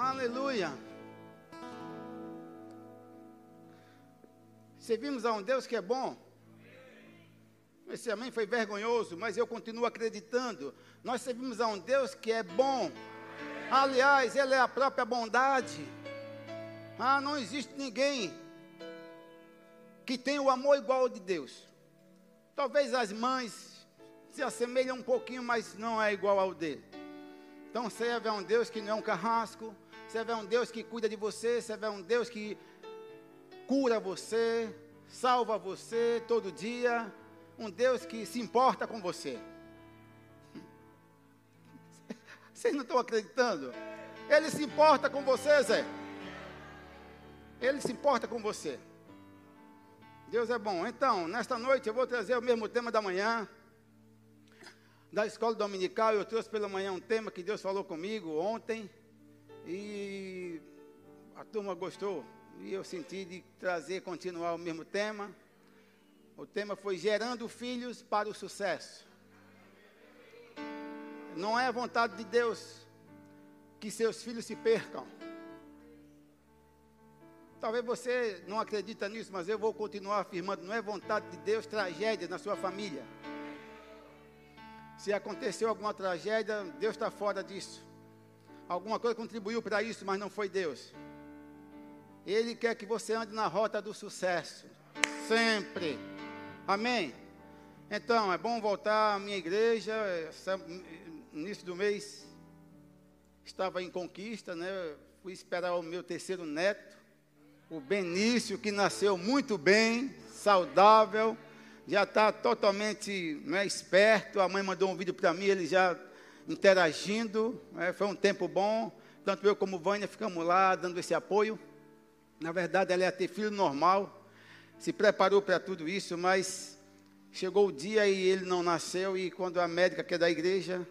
Aleluia. Servimos a um Deus que é bom. Esse amém foi vergonhoso, mas eu continuo acreditando. Nós servimos a um Deus que é bom. Aliás, Ele é a própria bondade. Ah, não existe ninguém que tenha o amor igual ao de Deus. Talvez as mães se assemelham um pouquinho, mas não é igual ao dele. Então serve a um Deus que não é um carrasco, serve a um Deus que cuida de você, serve a um Deus que cura você, salva você todo dia, um Deus que se importa com você. Vocês não estão acreditando? Ele se importa com você, Zé. Ele se importa com você. Deus é bom. Então, nesta noite eu vou trazer o mesmo tema da manhã. Da escola dominical, eu trouxe pela manhã um tema que Deus falou comigo ontem. E a turma gostou. E eu senti de trazer, continuar o mesmo tema. O tema foi gerando filhos para o sucesso. Não é a vontade de Deus que seus filhos se percam. Talvez você não acredita nisso, mas eu vou continuar afirmando, não é vontade de Deus tragédia na sua família. Se aconteceu alguma tragédia, Deus está fora disso. Alguma coisa contribuiu para isso, mas não foi Deus. Ele quer que você ande na rota do sucesso. Sempre. Amém? Então, é bom voltar à minha igreja. Início do mês, estava em conquista, né? Fui esperar o meu terceiro neto, o Benício, que nasceu muito bem, saudável, já está totalmente né, esperto. A mãe mandou um vídeo para mim, ele já interagindo. Né? Foi um tempo bom. Tanto eu como Vânia ficamos lá dando esse apoio. Na verdade, ela ia ter filho normal, se preparou para tudo isso, mas chegou o dia e ele não nasceu. E quando a médica, que é da igreja,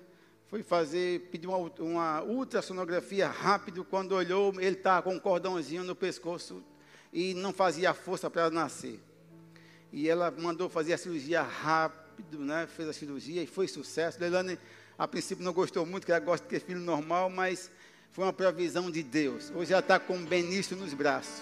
foi fazer, pediu uma, uma ultrassonografia rápido, quando olhou, ele estava com um cordãozinho no pescoço e não fazia força para nascer. E ela mandou fazer a cirurgia rápido, né? Fez a cirurgia e foi sucesso. Leilane, a princípio, não gostou muito, que ela gosta de ter filho normal, mas foi uma provisão de Deus. Hoje ela está com o Benício nos braços.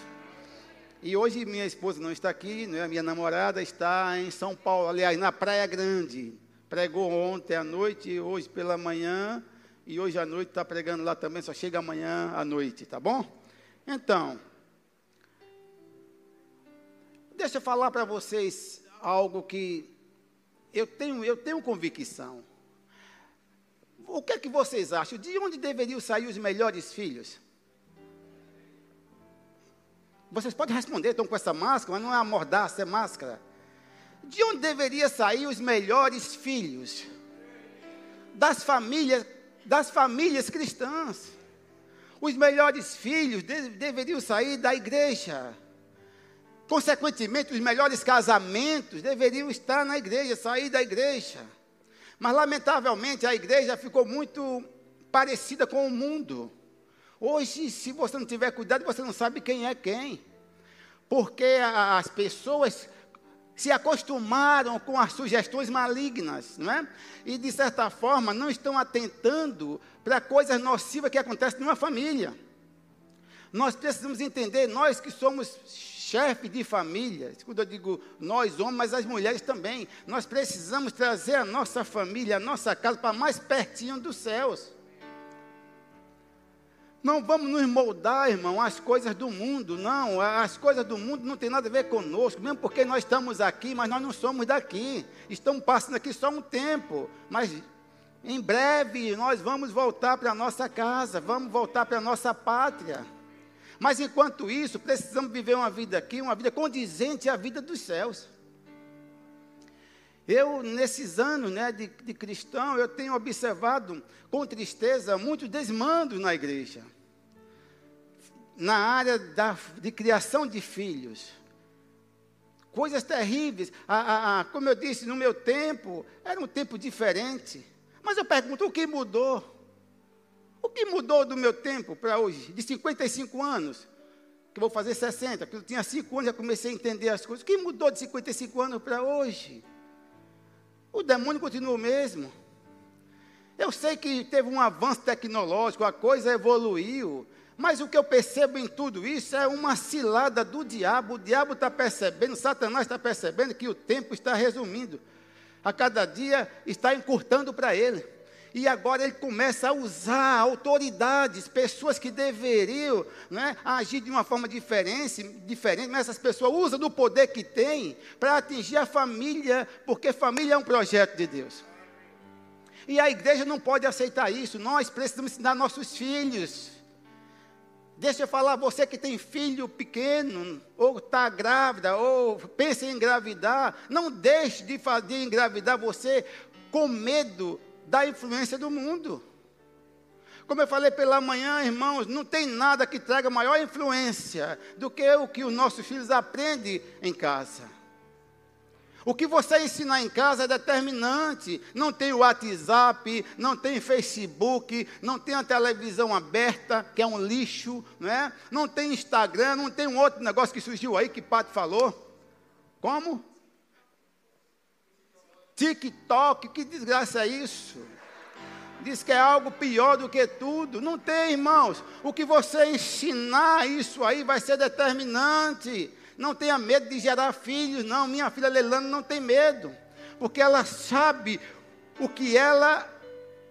E hoje minha esposa não está aqui, né? minha namorada está em São Paulo, aliás, na Praia Grande. Pregou ontem à noite, hoje pela manhã, e hoje à noite está pregando lá também, só chega amanhã à noite, tá bom? Então, deixa eu falar para vocês algo que eu tenho, eu tenho convicção o que é que vocês acham? De onde deveriam sair os melhores filhos? Vocês podem responder, estão com essa máscara, mas não é mordaça, é máscara. De onde deveria sair os melhores filhos? Das famílias, das famílias cristãs. Os melhores filhos de, deveriam sair da igreja. Consequentemente, os melhores casamentos deveriam estar na igreja, sair da igreja. Mas, lamentavelmente, a igreja ficou muito parecida com o mundo. Hoje, se você não tiver cuidado, você não sabe quem é quem. Porque as pessoas se acostumaram com as sugestões malignas, não é? E, de certa forma, não estão atentando para coisas nocivas que acontecem numa família. Nós precisamos entender, nós que somos chefe de família, quando eu digo nós homens, mas as mulheres também, nós precisamos trazer a nossa família, a nossa casa para mais pertinho dos céus. Não vamos nos moldar, irmão, às coisas do mundo, não. As coisas do mundo não tem nada a ver conosco, mesmo porque nós estamos aqui, mas nós não somos daqui. Estamos passando aqui só um tempo, mas em breve nós vamos voltar para a nossa casa, vamos voltar para a nossa pátria. Mas enquanto isso, precisamos viver uma vida aqui, uma vida condizente à vida dos céus. Eu, nesses anos né, de, de cristão, eu tenho observado com tristeza muitos desmandos na igreja. Na área da, de criação de filhos. Coisas terríveis. A, a, a, como eu disse, no meu tempo, era um tempo diferente. Mas eu pergunto, o que mudou? Que mudou do meu tempo para hoje? De 55 anos, que vou fazer 60, que eu tinha 5 anos, já comecei a entender as coisas. O que mudou de 55 anos para hoje? O demônio continua o mesmo. Eu sei que teve um avanço tecnológico, a coisa evoluiu, Mas o que eu percebo em tudo isso é uma cilada do diabo. O diabo está percebendo, Satanás está percebendo que o tempo está resumindo. A cada dia está encurtando para ele. E agora ele começa a usar autoridades, pessoas que deveriam né, agir de uma forma diferente, diferente, mas essas pessoas usam do poder que têm para atingir a família, porque família é um projeto de Deus. E a igreja não pode aceitar isso. Nós precisamos ensinar nossos filhos. Deixa eu falar, você que tem filho pequeno, ou está grávida, ou pensa em engravidar, não deixe de fazer engravidar você com medo da influência do mundo. Como eu falei pela manhã, irmãos, não tem nada que traga maior influência do que o que os nossos filhos aprendem em casa. O que você ensinar em casa é determinante. Não tem WhatsApp, não tem Facebook, não tem a televisão aberta, que é um lixo, não é? Não tem Instagram, não tem um outro negócio que surgiu aí que Pato falou. Como? TikTok, que desgraça é isso? Diz que é algo pior do que tudo. Não tem, irmãos. O que você ensinar isso aí vai ser determinante. Não tenha medo de gerar filhos, não. Minha filha Leilane não tem medo. Porque ela sabe o que ela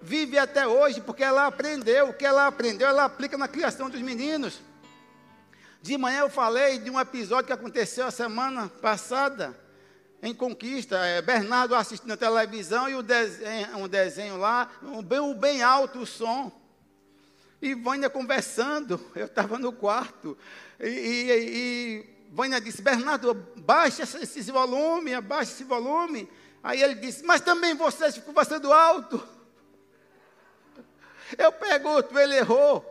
vive até hoje, porque ela aprendeu. O que ela aprendeu, ela aplica na criação dos meninos. De manhã eu falei de um episódio que aconteceu a semana passada em Conquista, é, Bernardo assistindo a televisão e o desenho, um desenho lá, um bem, bem alto o som. E Vânia conversando, eu estava no quarto, e, e, e Vânia disse, Bernardo, baixa esse, volume, abaixa esse volume. Aí ele disse, mas também você ficou conversando alto. Eu pergunto, ele errou.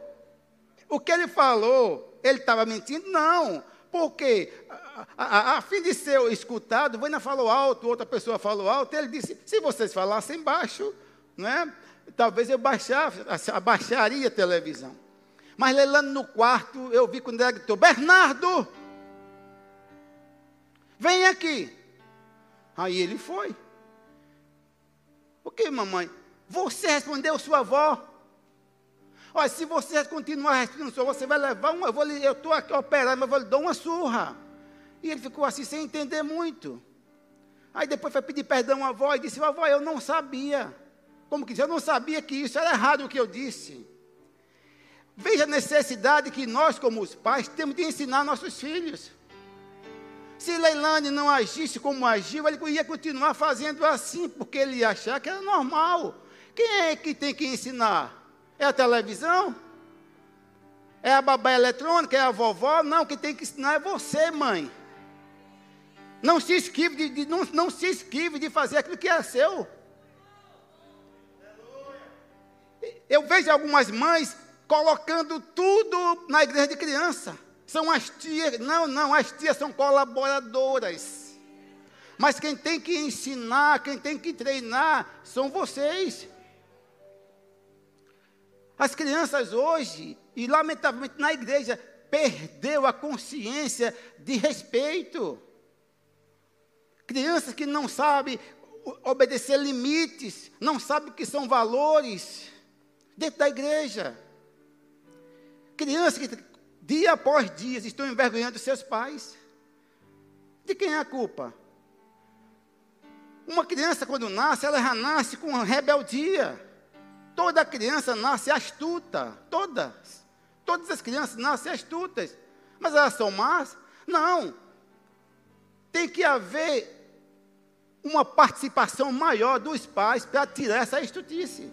O que ele falou, ele estava mentindo? Não. Porque, a, a, a, fim de ser escutado, Vânia falou alto, outra pessoa falou alto, ele disse, se vocês falassem baixo, não é? talvez eu baixava, abaixaria a televisão. Mas Leilano no quarto, eu vi quando ele gritou, Bernardo, vem aqui. Aí ele foi. O que, mamãe? Você respondeu sua avó? Olha, se você continuar respirando sua você vai levar uma. Eu estou aqui operando, mas eu vou lhe dar uma surra. E ele ficou assim, sem entender muito. Aí depois foi pedir perdão à avó e disse: Avó, eu não sabia. Como que diz? Eu não sabia que isso era errado o que eu disse. Veja a necessidade que nós, como os pais, temos de ensinar nossos filhos. Se Leilane não agisse como agiu, ele ia continuar fazendo assim, porque ele ia achar que era normal. Quem é que tem que ensinar? É a televisão? É a babá eletrônica? É a vovó? Não, quem tem que ensinar é você, mãe. Não se esquive de, de não, não se esquive de fazer aquilo que é seu. Eu vejo algumas mães colocando tudo na igreja de criança. São as tias, não, não, as tias são colaboradoras. Mas quem tem que ensinar, quem tem que treinar, são vocês. As crianças hoje, e lamentavelmente na igreja, perdeu a consciência de respeito. Crianças que não sabem obedecer limites, não sabem o que são valores dentro da igreja. Crianças que dia após dia estão envergonhando seus pais. De quem é a culpa? Uma criança, quando nasce, ela já nasce com rebeldia. Toda criança nasce astuta, todas. Todas as crianças nascem astutas. Mas elas são más? Não. Tem que haver uma participação maior dos pais para tirar essa estutice.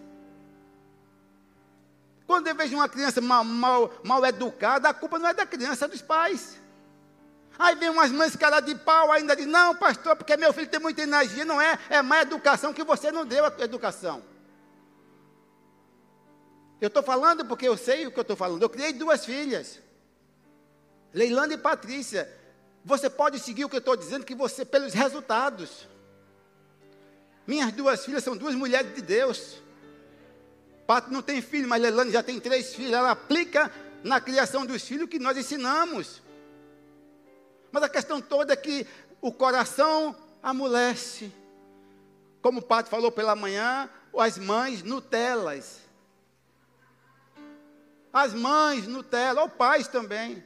Quando eu vejo uma criança mal, mal, mal educada, a culpa não é da criança, é dos pais. Aí vem umas mães cara de pau ainda diz, não, pastor, porque meu filho tem muita energia, não é, é má educação que você não deu a educação. Eu estou falando porque eu sei o que eu estou falando. Eu criei duas filhas, Leilanda e Patrícia. Você pode seguir o que eu estou dizendo, que você, pelos resultados. Minhas duas filhas são duas mulheres de Deus. Pato não tem filho, mas Leilane já tem três filhos. Ela aplica na criação dos filhos que nós ensinamos. Mas a questão toda é que o coração amolece. Como o Pato falou pela manhã, as mães Nutelas. As mães, Nutella, ou pais também.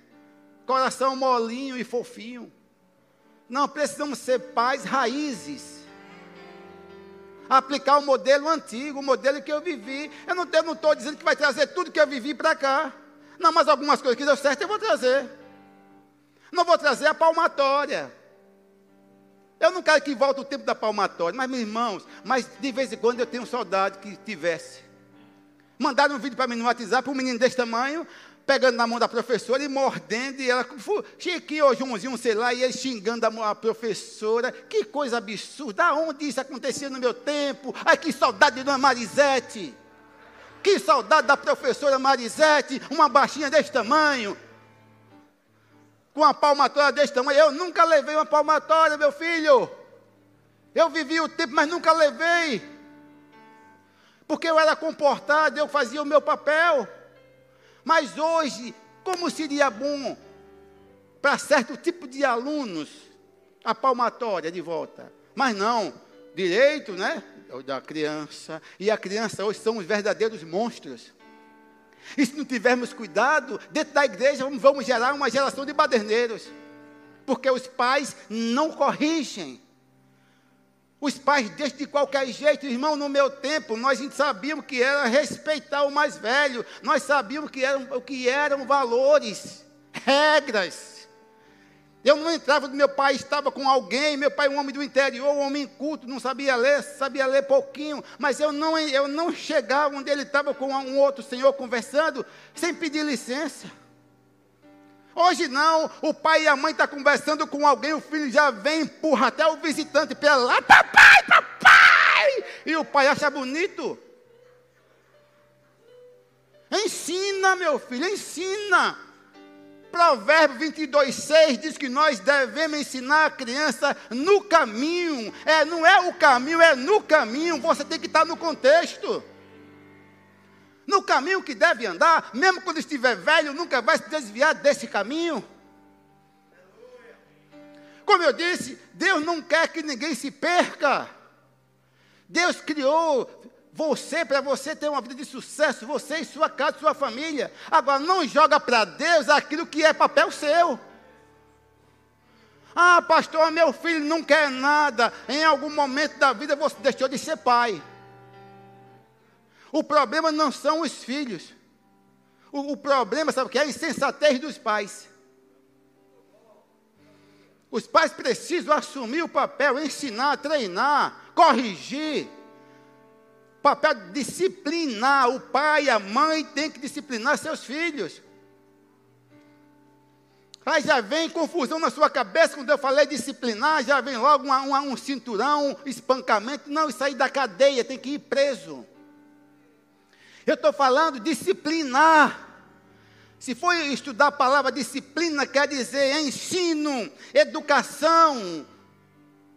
Coração molinho e fofinho. Não, precisamos ser pais raízes. Aplicar o modelo antigo, o modelo que eu vivi. Eu não estou dizendo que vai trazer tudo que eu vivi para cá. Não, mas algumas coisas que deu certo eu vou trazer. Não vou trazer a palmatória. Eu não quero que volte o tempo da palmatória, mas meus irmãos, mas de vez em quando eu tenho saudade que tivesse. Mandaram um vídeo para mim no WhatsApp, um menino desse tamanho, pegando na mão da professora e mordendo, e ela, Chiquinho ou Joãozinho, sei lá, e ele xingando a, a professora. Que coisa absurda, onde isso acontecia no meu tempo? Ai, que saudade de Dona Marisete. Que saudade da professora Marisete, uma baixinha desse tamanho, com uma palmatória desse tamanho. Eu nunca levei uma palmatória, meu filho. Eu vivi o tempo, mas nunca levei. Porque eu era comportado, eu fazia o meu papel. Mas hoje, como seria bom para certo tipo de alunos a palmatória de volta? Mas não, direito, né? Da criança. E a criança hoje são os verdadeiros monstros. E se não tivermos cuidado, dentro da igreja vamos gerar uma geração de baderneiros. Porque os pais não corrigem. Os pais deixam de qualquer jeito, irmão, no meu tempo, nós sabíamos que era respeitar o mais velho, nós sabíamos que eram, que eram valores, regras. Eu não entrava, meu pai estava com alguém, meu pai um homem do interior, um homem culto, não sabia ler, sabia ler pouquinho, mas eu não, eu não chegava onde ele estava com um outro senhor conversando, sem pedir licença. Hoje não, o pai e a mãe estão tá conversando com alguém, o filho já vem, empurra até o visitante pela lá, papai, papai! E o pai acha bonito. Ensina, meu filho, ensina. Provérbio 22, 6 diz que nós devemos ensinar a criança no caminho. É, não é o caminho, é no caminho. Você tem que estar no contexto. No caminho que deve andar, mesmo quando estiver velho, nunca vai se desviar desse caminho. Como eu disse, Deus não quer que ninguém se perca. Deus criou você, para você ter uma vida de sucesso, você e sua casa, sua família. Agora, não joga para Deus aquilo que é papel seu. Ah, pastor, meu filho não quer nada. Em algum momento da vida você deixou de ser pai. O problema não são os filhos. O, o problema, sabe o que é? A insensatez dos pais. Os pais precisam assumir o papel, ensinar, treinar, corrigir papel disciplinar. O pai e a mãe têm que disciplinar seus filhos. Aí já vem confusão na sua cabeça quando eu falei disciplinar, já vem logo uma, uma, um cinturão, espancamento. Não, aí da cadeia, tem que ir preso. Eu estou falando disciplinar. Se for estudar a palavra disciplina, quer dizer ensino, educação,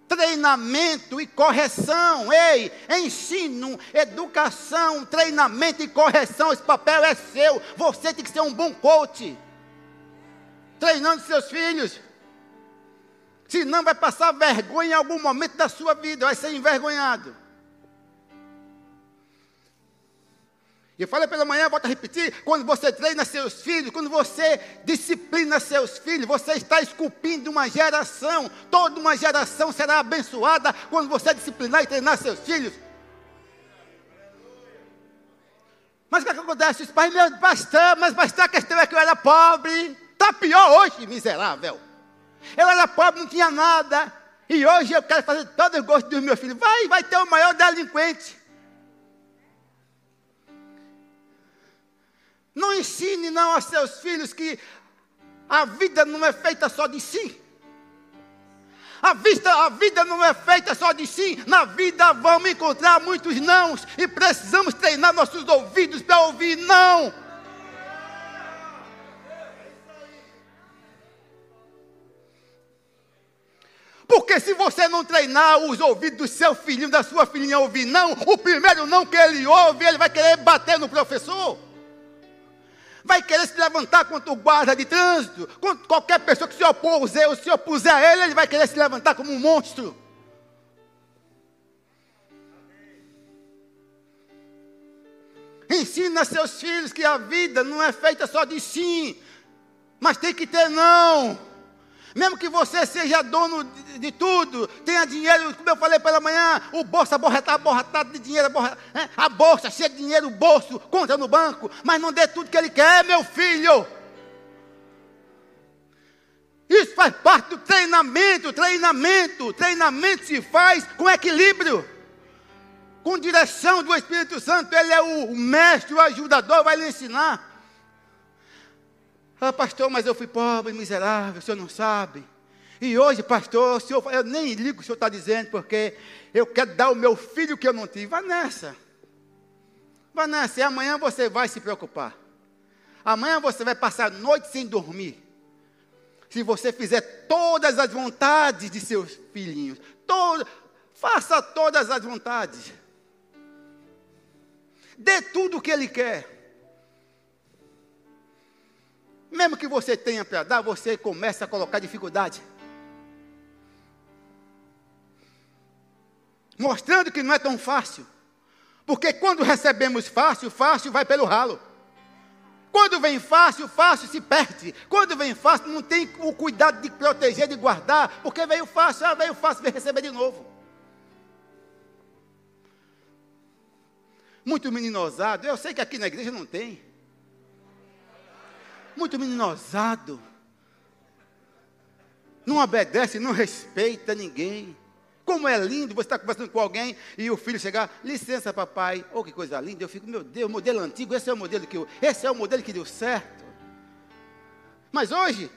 treinamento e correção. Ei, ensino, educação, treinamento e correção. Esse papel é seu. Você tem que ser um bom coach. Treinando seus filhos. Senão vai passar vergonha em algum momento da sua vida, vai ser envergonhado. E falei pela manhã, volto a repetir: quando você treina seus filhos, quando você disciplina seus filhos, você está esculpindo uma geração. Toda uma geração será abençoada quando você disciplinar e treinar seus filhos. Mas o que, é que acontece? Os pais, meu pastor, mas pastor, a questão é que eu era pobre. Está pior hoje, miserável. Eu era pobre, não tinha nada. E hoje eu quero fazer todo o gosto dos meus filhos. Vai, vai ter o maior delinquente. Não ensine não a seus filhos que a vida não é feita só de si. A, vista, a vida não é feita só de si. Na vida vamos encontrar muitos nãos e precisamos treinar nossos ouvidos para ouvir não. Porque se você não treinar os ouvidos do seu filhinho, da sua filhinha a ouvir não, o primeiro não que ele ouve, ele vai querer bater no professor vai querer se levantar contra o guarda de trânsito, contra qualquer pessoa que se opuser, ou se opuser a ele, ele vai querer se levantar como um monstro. Ensina seus filhos que a vida não é feita só de sim, mas tem que ter não. Mesmo que você seja dono de, de, tudo, tenha dinheiro, como eu falei pela manhã, o bolso aborretado, aborretado de dinheiro, é, a bolsa cheia de dinheiro, o bolso, conta no banco, mas não dê tudo que ele quer, meu filho. Isso faz parte do treinamento, treinamento, treinamento se faz com equilíbrio, com direção do Espírito Santo, ele é o mestre, o ajudador, vai lhe ensinar. Ah, pastor, mas eu fui pobre, miserável, o senhor não sabe. E hoje, pastor, senhor, eu nem ligo o senhor está dizendo, porque eu quero dar o meu filho que eu não tive. Vá nessa. Vá nessa. E amanhã você vai se preocupar. Amanhã você vai passar a noite sem dormir. Se você fizer todas as vontades de seus filhinhos. Todo, faça todas as vontades. Dê tudo o que ele quer. Mesmo que você tenha para dar, você começa a colocar dificuldade. Mostrando que não é tão fácil. Porque quando recebemos fácil, fácil vai pelo ralo. Quando vem fácil, fácil se perde. Quando vem fácil, não tem o cuidado de proteger, de guardar, porque veio fácil, ah, veio fácil, vem receber de novo. Muito meninosado, eu sei que aqui na igreja não tem muito meninosado. Não obedece, não respeita ninguém. Como é lindo você estar conversando com alguém e o filho chegar, licença, papai. Oh, que coisa linda. Eu fico, meu Deus, modelo antigo, esse é o modelo que eu, esse é o modelo que deu certo. Mas hoje,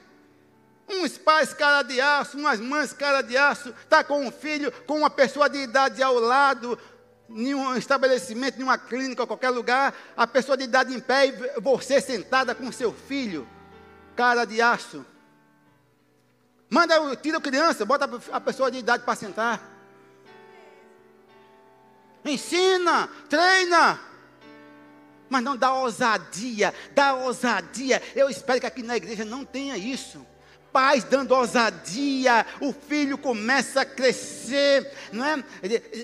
uns pais cara de aço, umas mães cara de aço, está com um filho, com uma pessoa de idade ao lado, em um estabelecimento, em uma clínica, qualquer lugar, a pessoa de idade em pé e você sentada com seu filho, cara de aço. Manda, tira a criança, bota a pessoa de idade para sentar. Ensina, treina. Mas não dá ousadia, dá ousadia. Eu espero que aqui na igreja não tenha isso pais dando ousadia, o filho começa a crescer, não é?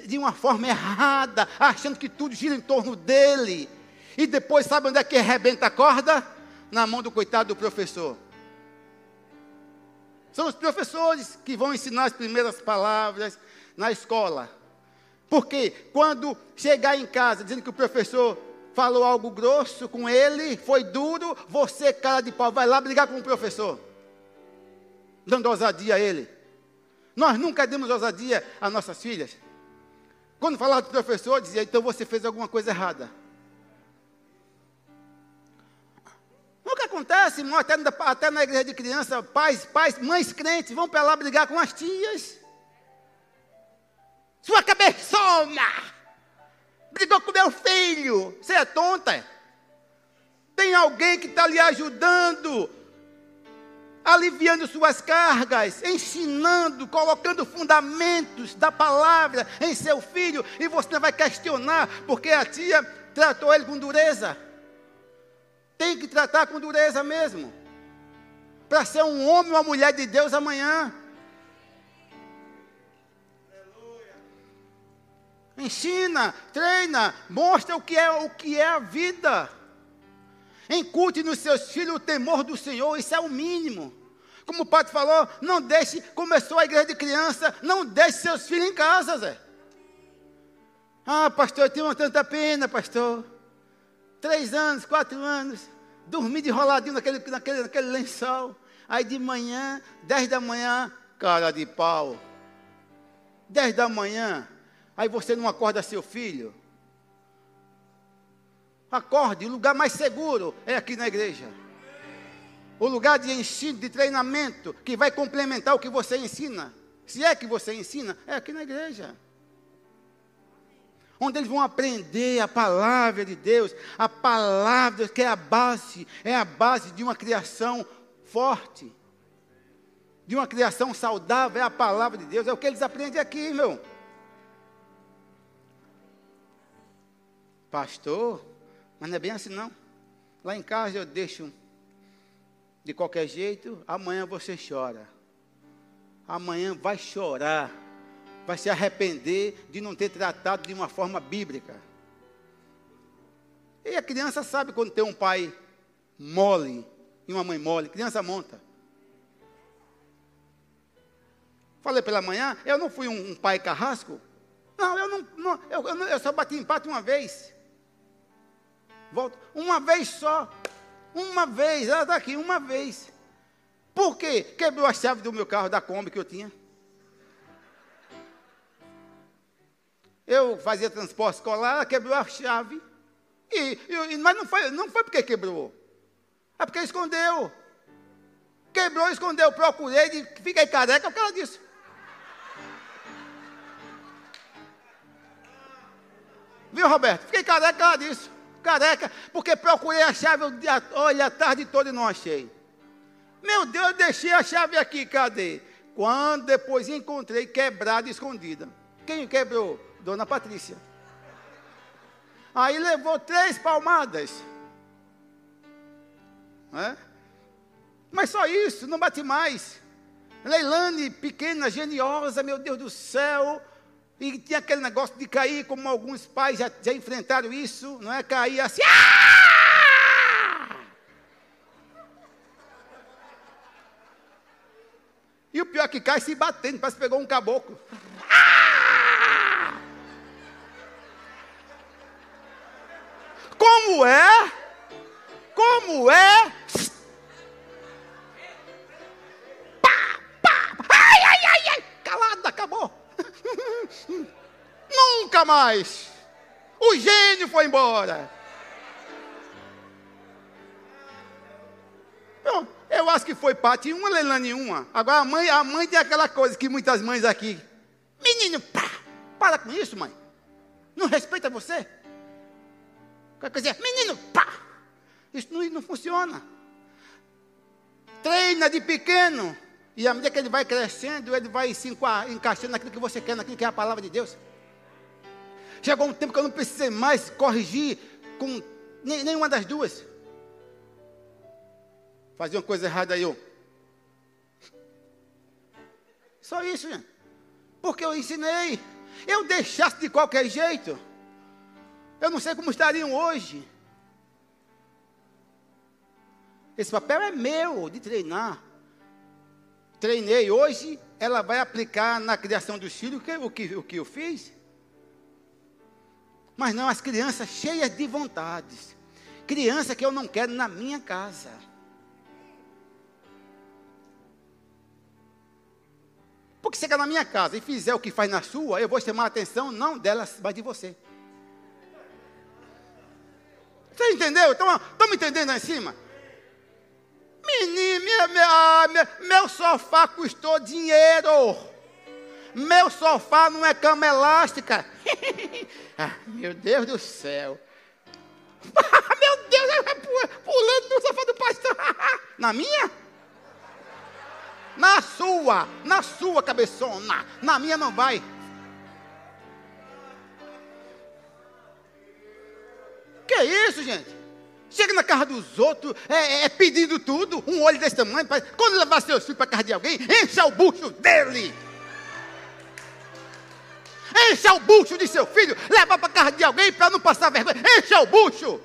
De, uma forma errada, achando que tudo gira em torno dele. E depois, sabe onde é que arrebenta a corda? Na mão do coitado do professor. São os professores que vão ensinar as primeiras palavras na escola. Porque quando chegar em casa dizendo que o professor falou algo grosso com ele, foi duro, você, cara de pau, vai lá brigar com o professor dando ousadia a ele. Nós nunca demos ousadia a nossas filhas. Quando falava do professor, dizia, então você fez alguma coisa errada. Nunca acontece, irmão, até, até na igreja de criança, pais, pais, mães crentes vão para lá brigar com as tias. Sua cabeçona! Brigou com meu filho. Você é tonta? Tem alguém que está lhe ajudando aliviando suas cargas, ensinando, colocando fundamentos da palavra em seu filho, e você vai questionar porque a tia tratou ele com dureza. Tem que tratar com dureza mesmo, para ser um homem ou uma mulher de Deus amanhã. Ensina, treina, mostra o que é o que é a vida. Incute nos seus filhos o temor do Senhor, isso é o mínimo. Como o padre falou, não deixe, começou a igreja de criança, não deixe seus filhos em casa, Zé. Ah, pastor, eu tenho tanta pena, pastor. Três anos, quatro anos, dormi de enroladinho naquele, naquele, naquele lençol. Aí de manhã, dez da manhã, cara de pau. Dez da manhã, aí você não acorda seu filho. Acorde, o lugar mais seguro é aqui na igreja. O lugar de ensino, de treinamento, que vai complementar o que você ensina. Se é que você ensina, é aqui na igreja. Onde eles vão aprender a palavra de Deus, a palavra que é a base, é a base de uma criação forte, de uma criação saudável, é a palavra de Deus, é o que eles aprendem aqui, meu. Pastor, mas não é bem assim não. Lá em casa eu deixo de qualquer jeito, amanhã você chora. Amanhã vai chorar. Vai se arrepender de não ter tratado de uma forma bíblica. E a criança sabe quando tem um pai mole e uma mãe mole. Criança monta. Falei pela manhã, eu não fui um, um pai carrasco. Não, eu não, não eu, eu, eu, só bati empate uma vez. Volto, uma vez só. Uma vez, ela está aqui, uma vez. Por quê? Quebrou a chave do meu carro, da Kombi que eu tinha. Eu fazia transporte escolar, ela quebrou a chave. E, e, mas não foi, não foi porque quebrou. É porque escondeu. Quebrou, escondeu. Procurei, fiquei careca por causa disso. Viu, Roberto? Fiquei careca por causa disso. Careca, porque procurei a chave, olha, a tarde toda e não achei. Meu Deus, eu deixei a chave aqui, cadê? Quando depois encontrei quebrada escondida. Quem quebrou? Dona Patrícia. Aí levou três palmadas. É? Mas só isso, não bate mais. Leilane, pequena, geniosa, meu Deus do céu. E tinha aquele negócio de cair, como alguns pais já, já enfrentaram isso, não é? Cair assim. Ah! E o pior é que cai se batendo, parece que pegou um caboclo. Como é? Como é? Pá, pá. Ai, ai, ai, ai. Calada, acabou. Nunca mais. O gênio foi embora. Eu acho que foi parte uma, Leilane uma. Agora a mãe, a mãe tem aquela coisa que muitas mães aqui. Menino, pá, para com isso, mãe. Não respeita você. Quer dizer, menino, pá! Isso não, não funciona. Treina de pequeno. E à medida que ele vai crescendo, ele vai se encaixando naquilo que você quer, naquilo que é a palavra de Deus. Chegou um tempo que eu não precisei mais corrigir com nenhuma das duas. Fazia uma coisa errada aí, eu. Só isso, gente. Porque eu ensinei. Eu deixasse de qualquer jeito. Eu não sei como estariam hoje. Esse papel é meu de treinar. Treinei hoje, ela vai aplicar na criação dos filhos o que, o que eu fiz. Mas não, as crianças cheias de vontades. Criança que eu não quero na minha casa. Porque se chegar na minha casa e fizer o que faz na sua, eu vou chamar a atenção não delas, mas de você. Você entendeu? Estão me entendendo aí em cima? Meu sofá custou dinheiro. Meu sofá não é cama elástica. ah, meu Deus do céu. meu Deus, pulando no sofá do pastor. na minha? Na sua, na sua cabeçona. Na minha não vai. Que isso, gente? Chega na casa dos outros, é, é pedindo tudo, um olho desse tamanho. Pra, quando levar seus filhos para casa de alguém, encha o bucho dele. Encha o bucho de seu filho, leva para casa de alguém para não passar vergonha. Encha o bucho.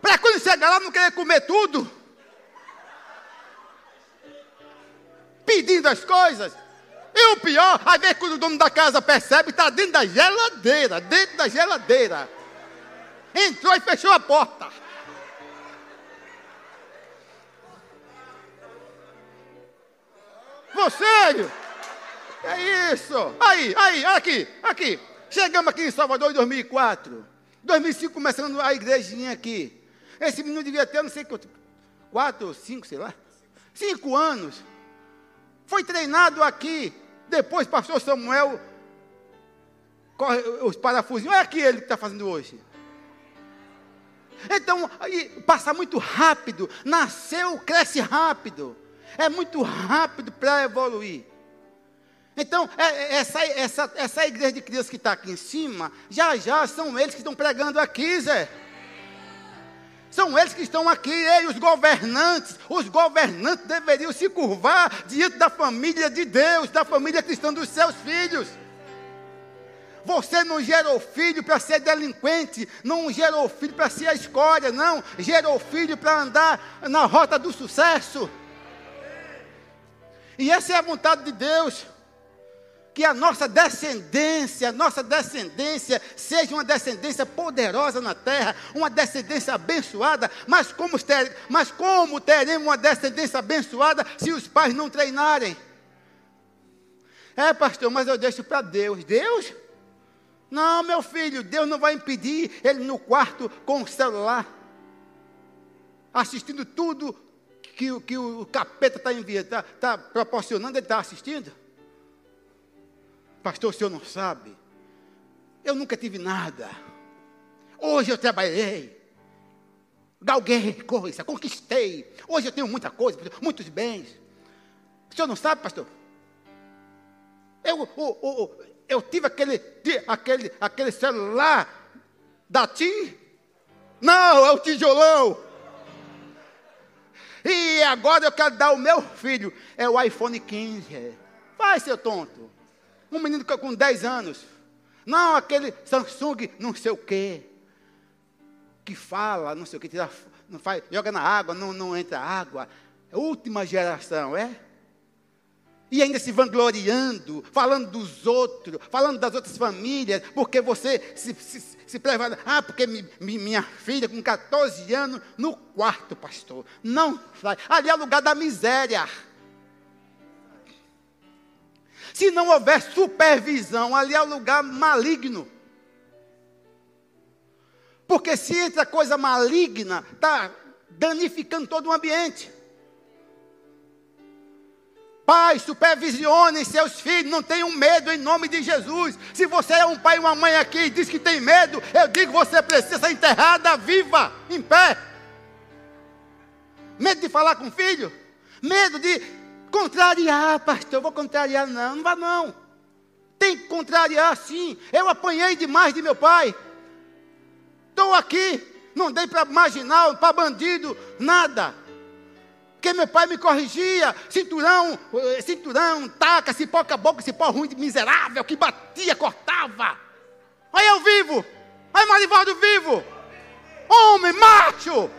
Para quando chegar lá não querer comer tudo. Pedindo as coisas. E o pior, às vezes quando o dono da casa percebe, está dentro da geladeira, dentro da geladeira. Entrou e fechou a porta. Você, é isso. Aí, aí, aqui, aqui. Chegamos aqui em Salvador em 2004. 2005 começando a igrejinha aqui. Esse menino devia ter, não sei quanto, quatro, cinco, sei lá, cinco anos. Foi treinado aqui depois, pastor Samuel, corre os parafusinhos. É aquele que está fazendo hoje. Então, passa muito rápido. Nasceu, cresce rápido. É muito rápido para evoluir. Então, é, é, essa, essa, essa igreja de crianças que está aqui em cima, já já são eles que estão pregando aqui, Zé. São eles que estão aqui, e os governantes. Os governantes deveriam se curvar diante da família de Deus, da família cristã dos seus filhos. Você não gerou filho para ser delinquente, não gerou filho para ser a escória, não. Gerou filho para andar na rota do sucesso. E essa é a vontade de Deus. Que a nossa descendência, a nossa descendência seja uma descendência poderosa na terra, uma descendência abençoada. Mas como, ter, mas como teremos uma descendência abençoada se os pais não treinarem? É, pastor, mas eu deixo para Deus. Deus? Não, meu filho, Deus não vai impedir ele no quarto com o celular, assistindo tudo que, que o capeta está está tá proporcionando, ele está assistindo. Pastor, o senhor não sabe. Eu nunca tive nada. Hoje eu trabalhei. Galguei coisa, conquistei. Hoje eu tenho muita coisa, muitos bens. O senhor não sabe, pastor? Eu, eu, eu, eu tive aquele, aquele, aquele celular da TIM. Não, é o tijolão. E agora eu quero dar o meu filho. É o iPhone 15. Vai, seu tonto. Um menino com 10 anos. Não, aquele Samsung não sei o quê. Que fala, não sei o quê, tira, não faz, joga na água, não, não entra água. É última geração, é? E ainda se vangloriando, falando dos outros, falando das outras famílias, porque você se, se, se prepara. Ah, porque mi, mi, minha filha com 14 anos no quarto, pastor. Não sai. Ali é o lugar da miséria. Se não houver supervisão, ali é o lugar maligno. Porque se entra coisa maligna, está danificando todo o ambiente. Pai, supervisionem seus filhos, não tenham medo em nome de Jesus. Se você é um pai e uma mãe aqui e diz que tem medo, eu digo você precisa ser enterrada viva, em pé. Medo de falar com o filho? Medo de contrariar, pastor, vou contrariar, não, não vá não. Tem que contrariar sim. Eu apanhei demais de meu pai. Estou aqui, não dei para marginal, para bandido, nada. Porque meu pai me corrigia, cinturão, eh, cinturão, taca, cipó caboclo, cipó ruim, miserável, que batia, cortava. Aí eu vivo, aí Marivaldo vivo, homem, macho.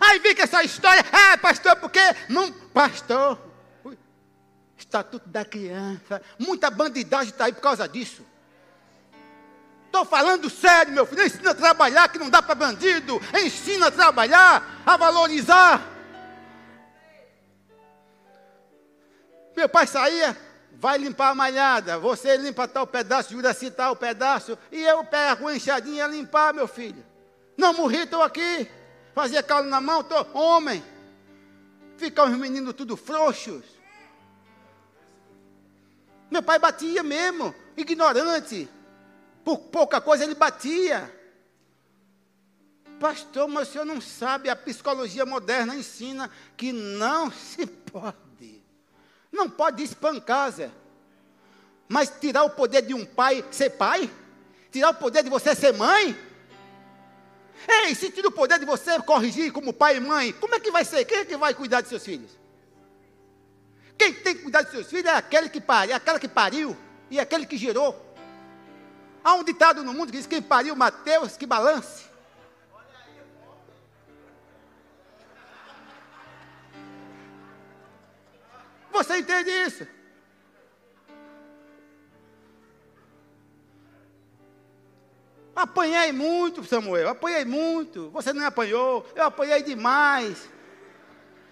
Aí fica essa história, é pastor, porque não, pastor, estatuto da criança, muita bandidagem está aí por causa disso. Estou falando sério, meu filho. Ensina a trabalhar, que não dá para bandido. Ensina a trabalhar, a valorizar. Meu pai saía, vai limpar a malhada. Você limpa tal pedaço, Juraci tal pedaço. E eu pego uma enxadinha a limpar, meu filho. Não morri, estou aqui. Fazia calo na mão, estou homem. Ficam os meninos tudo frouxos. Meu pai batia mesmo, ignorante. Por pouca coisa ele batia. Pastor, mas o senhor não sabe, a psicologia moderna ensina que não se pode. Não pode espancar, Zé. Mas tirar o poder de um pai ser pai? Tirar o poder de você ser mãe? Ei, se tira o poder de você corrigir como pai e mãe, como é que vai ser? Quem é que vai cuidar de seus filhos? Quem tem que cuidar de seus filhos é aquele que pariu, é aquela que pariu e aquele que gerou. Há um ditado no mundo que diz: quem pariu Mateus, que balance. Você entende isso? Apanhei muito, Samuel, apanhei muito. Você não apanhou, eu apanhei demais.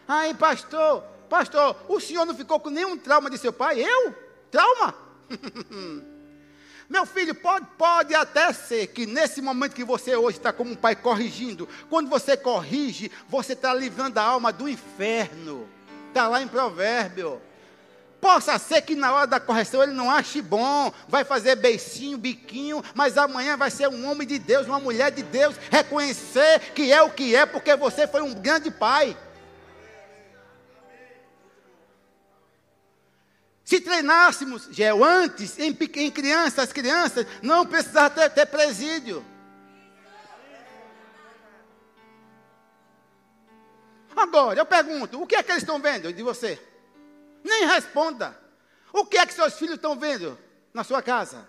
Aí, pastor, pastor, o senhor não ficou com nenhum trauma de seu pai? Eu? Trauma? Meu filho, pode, pode até ser que nesse momento que você hoje está como um pai corrigindo, quando você corrige, você está livrando a alma do inferno. Está lá em provérbio. Possa ser que na hora da correção ele não ache bom, vai fazer beicinho, biquinho, mas amanhã vai ser um homem de Deus, uma mulher de Deus, reconhecer que é o que é, porque você foi um grande pai. Se treinássemos, Gel, antes, em, em crianças, as crianças não precisavam ter, ter presídio. Agora, eu pergunto, o que é que eles estão vendo de você? Nem responda. O que é que seus filhos estão vendo na sua casa?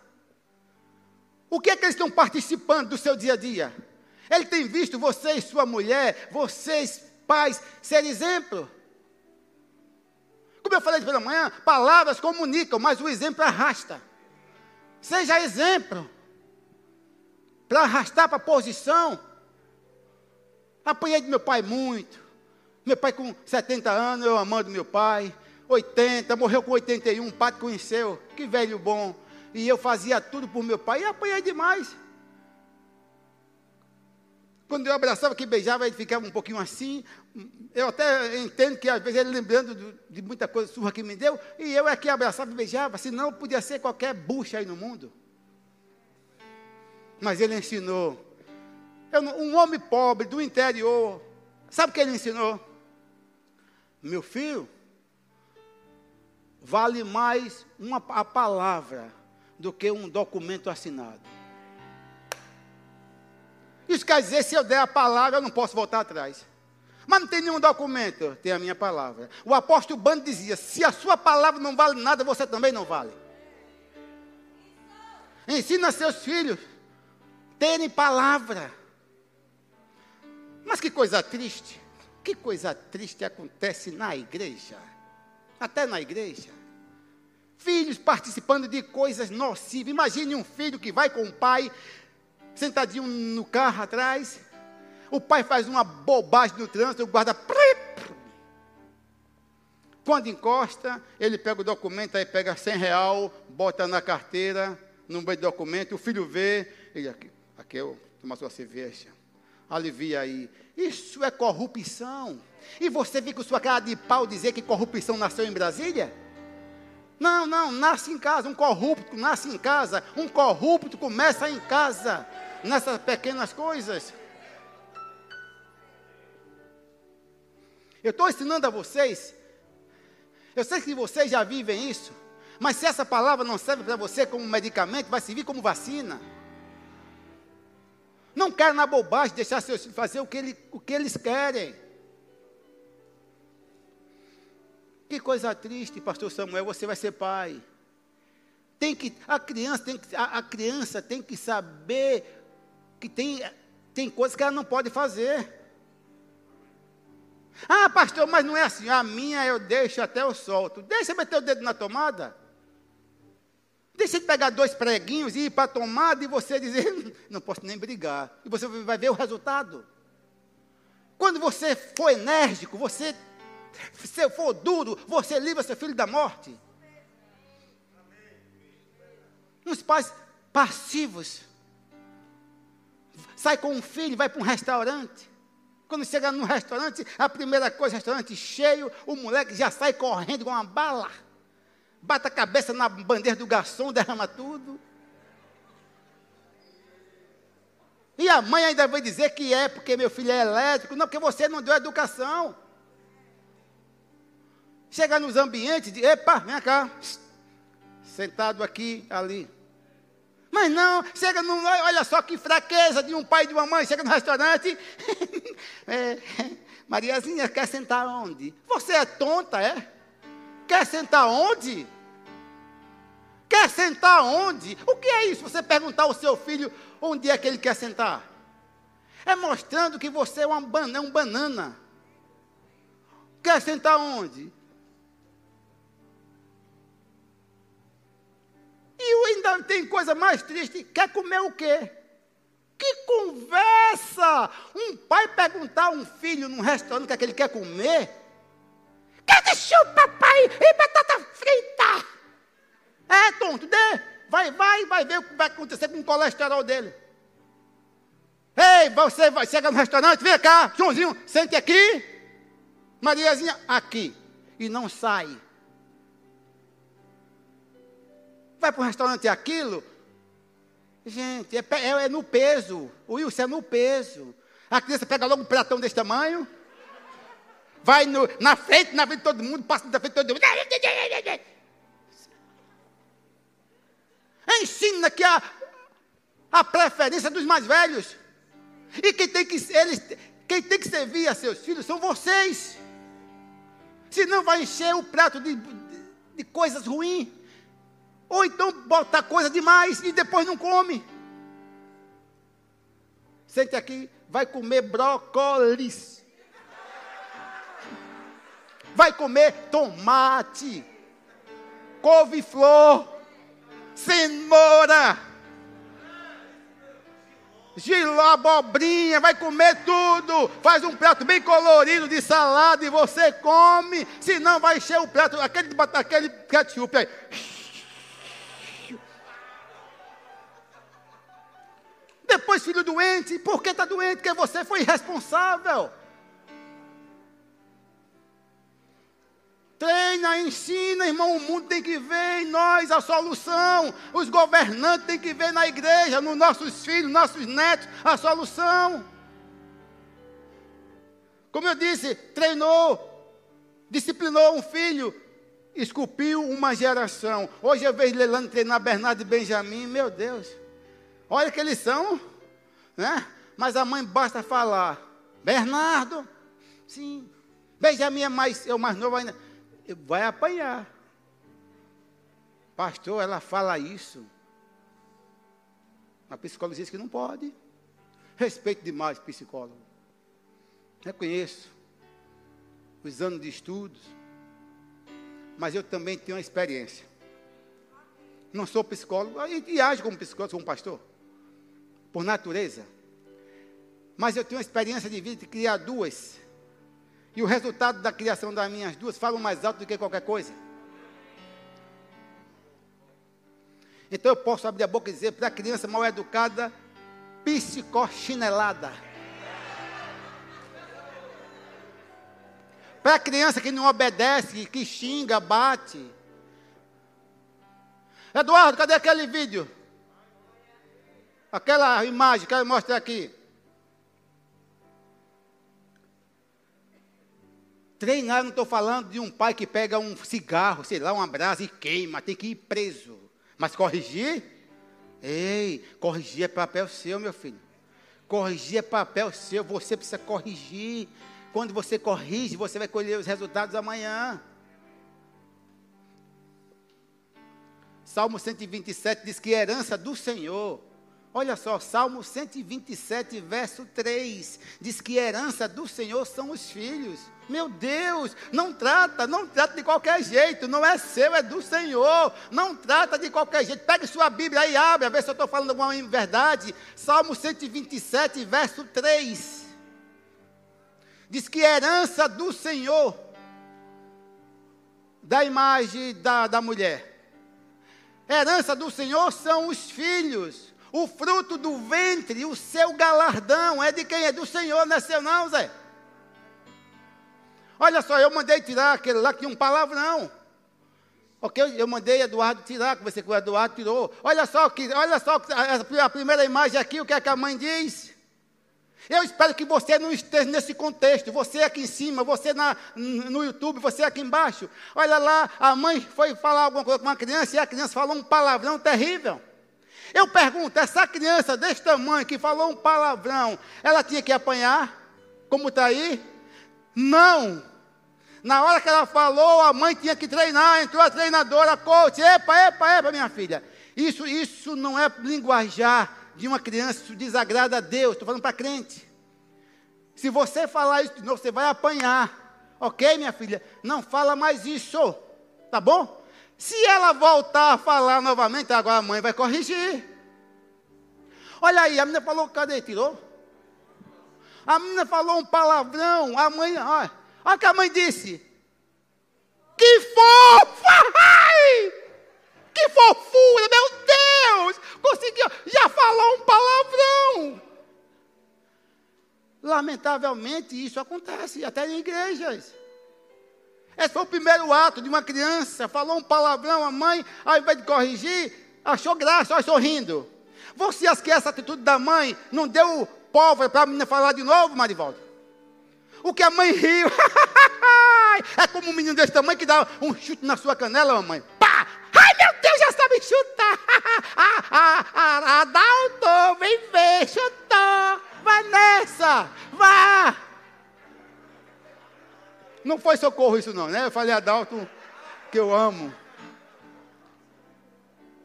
O que é que eles estão participando do seu dia a dia? Ele tem visto você e sua mulher, vocês, pais, ser exemplo. Como eu falei pela manhã, palavras comunicam, mas o exemplo arrasta. Seja exemplo. Para arrastar para a posição. Apanhei de meu pai muito. Meu pai com 70 anos, eu amando meu pai. 80, morreu com 81, um pai conheceu. Que velho bom. E eu fazia tudo por meu pai e apanhei demais. Quando eu abraçava, que beijava, ele ficava um pouquinho assim. Eu até entendo que às vezes ele lembrando de muita coisa surra que me deu, e eu é que abraçava e beijava, senão podia ser qualquer bucha aí no mundo. Mas ele ensinou. Eu, um homem pobre do interior, sabe o que ele ensinou? Meu filho, vale mais uma, a palavra do que um documento assinado. Isso quer dizer, se eu der a palavra, eu não posso voltar atrás. Mas não tem nenhum documento, tem a minha palavra. O apóstolo Bando dizia: se a sua palavra não vale nada, você também não vale. Ensina seus filhos terem palavra. Mas que coisa triste, que coisa triste acontece na igreja, até na igreja. Filhos participando de coisas nocivas. Imagine um filho que vai com o pai sentadinho no carro atrás. O pai faz uma bobagem no trânsito, o guarda. Quando encosta, ele pega o documento, aí pega 100 real, bota na carteira, no meio do documento, o filho vê, ele aqui, aqui eu toma sua cerveja, alivia aí. Isso é corrupção. E você fica com sua cara de pau dizer que corrupção nasceu em Brasília? Não, não, nasce em casa. Um corrupto nasce em casa. Um corrupto começa em casa nessas pequenas coisas. Eu estou ensinando a vocês. Eu sei que vocês já vivem isso. Mas se essa palavra não serve para você como medicamento, vai servir como vacina. Não quero na bobagem deixar seus filhos fazer o que, ele, o que eles querem. Que coisa triste, pastor Samuel, você vai ser pai. Tem que, a criança tem que, a, a criança tem que saber que tem, tem coisas que ela não pode fazer. Ah, pastor, mas não é assim. A minha eu deixo até eu solto. Deixa eu meter o dedo na tomada. Deixa ele pegar dois preguinhos e ir para a tomada e você dizer, não posso nem brigar. E você vai ver o resultado. Quando você for enérgico, você, se for duro, você livra seu filho da morte. Uns pais passivos sai com um filho, vai para um restaurante. Quando chega num restaurante, a primeira coisa, restaurante cheio, o moleque já sai correndo com uma bala. Bata a cabeça na bandeira do garçom, derrama tudo. E a mãe ainda vai dizer que é porque meu filho é elétrico. Não, porque você não deu educação. Chega nos ambientes, de, epa, vem cá. Sentado aqui, ali. Mas não, chega no. Olha só que fraqueza de um pai e de uma mãe. Chega no restaurante. é, Mariazinha, quer sentar onde? Você é tonta, é? Quer sentar onde? Quer sentar onde? O que é isso? Você perguntar ao seu filho onde é que ele quer sentar? É mostrando que você é, uma banana, um banana. Quer sentar onde? E ainda tem coisa mais triste: quer comer o quê? Que conversa! Um pai perguntar a um filho num restaurante o que, é que ele quer comer. Quer que chupa, pai? E batata frita? É, tonto, dê. Vai, vai, vai ver o que vai acontecer com o colesterol dele. Ei, você vai, chega no restaurante, vem cá, Joãozinho, sente aqui. Mariazinha, aqui. E não sai vai para um restaurante aquilo. Gente, é, é, é no peso. Wilson é no peso. A criança pega logo um pratão desse tamanho. Vai no, na frente, na frente de todo mundo, passa na frente de todo mundo. Ensina que a, a preferência dos mais velhos. E quem tem que eles, quem tem que servir a seus filhos são vocês. Senão vai encher o prato de, de coisas ruins. Ou então bota coisa demais e depois não come. Sente aqui, vai comer brócolis. Vai comer tomate, couve-flor, cenoura giló, abobrinha, vai comer tudo. Faz um prato bem colorido de salada e você come. Senão vai encher o prato, aquele, aquele ketchup aí. Depois, filho doente, por que está doente? Porque você foi irresponsável. Treina, ensina, irmão. O mundo tem que ver em nós a solução. Os governantes têm que ver na igreja, nos nossos filhos, nossos netos, a solução. Como eu disse, treinou, disciplinou um filho, esculpiu uma geração. Hoje eu vejo Leilani treinar Bernardo e Benjamin, meu Deus. Olha que eles são, né? Mas a mãe basta falar. Bernardo, sim. Benjamin é mais, é o mais novo ainda vai apanhar. Pastor, ela fala isso. A psicóloga diz que não pode. Respeito demais psicólogo. Reconheço os anos de estudos, mas eu também tenho uma experiência. Não sou psicólogo, e, e ajo como psicólogo, sou um pastor, por natureza. Mas eu tenho uma experiência de vida de criar duas e o resultado da criação das minhas duas falam mais alto do que qualquer coisa. Então eu posso abrir a boca e dizer para a criança mal educada, psicochinelada. Para a criança que não obedece, que xinga, bate. Eduardo, cadê aquele vídeo? Aquela imagem que eu mostrei aqui. Treinar, não estou falando de um pai que pega um cigarro, sei lá, uma brasa e queima, tem que ir preso. Mas corrigir? Ei, corrigir é papel seu, meu filho. Corrigir é papel seu, você precisa corrigir. Quando você corrige, você vai colher os resultados amanhã. Salmo 127 diz que herança do Senhor. Olha só, Salmo 127, verso 3, diz que herança do Senhor são os filhos. Meu Deus, não trata, não trata de qualquer jeito, não é seu, é do Senhor. Não trata de qualquer jeito. Pegue sua Bíblia aí, abre, a ver se eu estou falando alguma verdade. Salmo 127, verso 3. Diz que herança do Senhor, da imagem da, da mulher. Herança do Senhor são os filhos, o fruto do ventre, o seu galardão. É de quem? É do Senhor, não é seu, não, Zé? Olha só, eu mandei tirar aquele lá que tinha um palavrão. Ok? Eu mandei Eduardo tirar, conversei com o Eduardo, tirou. Olha só, que, olha só a, primeira imagem aqui, o que é que a mãe diz. Eu espero que você não esteja nesse contexto. Você aqui em cima, você na, no YouTube, você aqui embaixo. Olha lá, a mãe foi falar alguma coisa com uma criança e a criança falou um palavrão terrível. Eu pergunto, essa criança desse tamanho que falou um palavrão, ela tinha que apanhar? Como está aí? Não. Na hora que ela falou, a mãe tinha que treinar, entrou a treinadora, coach, epa, epa, epa, minha filha. Isso, isso não é linguajar de uma criança, isso desagrada a Deus, estou falando para crente. Se você falar isso de novo, você vai apanhar. Ok, minha filha? Não fala mais isso, tá bom? Se ela voltar a falar novamente, agora a mãe vai corrigir. Olha aí, a menina falou, cadê? Tirou? A menina falou um palavrão, a mãe, olha, olha o que a mãe disse. Que fofa! Ai! Que fofura, meu Deus! Conseguiu, já falou um palavrão. Lamentavelmente, isso acontece até em igrejas. Esse foi o primeiro ato de uma criança, falou um palavrão, a mãe, ao invés de corrigir, achou graça, olha sorrindo. Você acha que essa atitude da mãe não deu pólvora para a menina falar de novo, Marivaldo? O que a mãe riu. é como um menino desse tamanho que dá um chute na sua canela, mamãe. Pá! Ai, meu Deus, já sabe chutar. ah, ah, ah, Adalto, vem ver, chutou. Vai nessa, vá. Não foi socorro isso não, né? Eu falei Adalto que eu amo.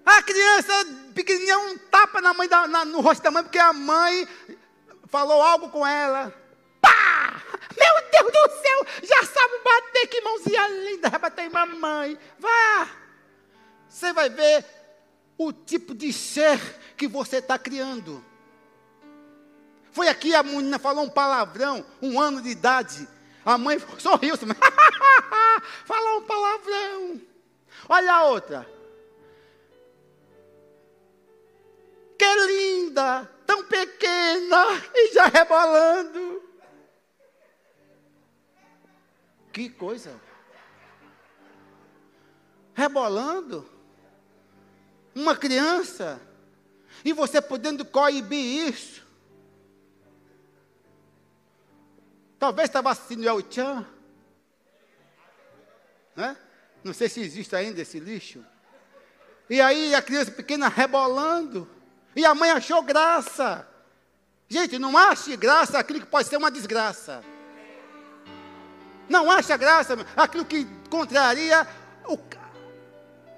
A criança pequenininha um tapa na mãe da, na, no rosto da mãe, porque a mãe falou algo com ela. Pá! Meu Deus do céu! Já sabe bater, que mãozinha linda! Vai bater em mamãe. Vá! Você vai ver o tipo de ser que você está criando. Foi aqui a menina falou um palavrão, um ano de idade. A mãe sorriu, assim, falou um palavrão. Olha a outra. Que linda, tão pequena e já rebolando. Que coisa. Rebolando. Uma criança. E você podendo coibir isso. Talvez estava assistindo El Chan. Né? Não sei se existe ainda esse lixo. E aí a criança pequena rebolando. E a mãe achou graça. Gente, não ache graça aquilo que pode ser uma desgraça. Não acha graça aquilo que contraria o,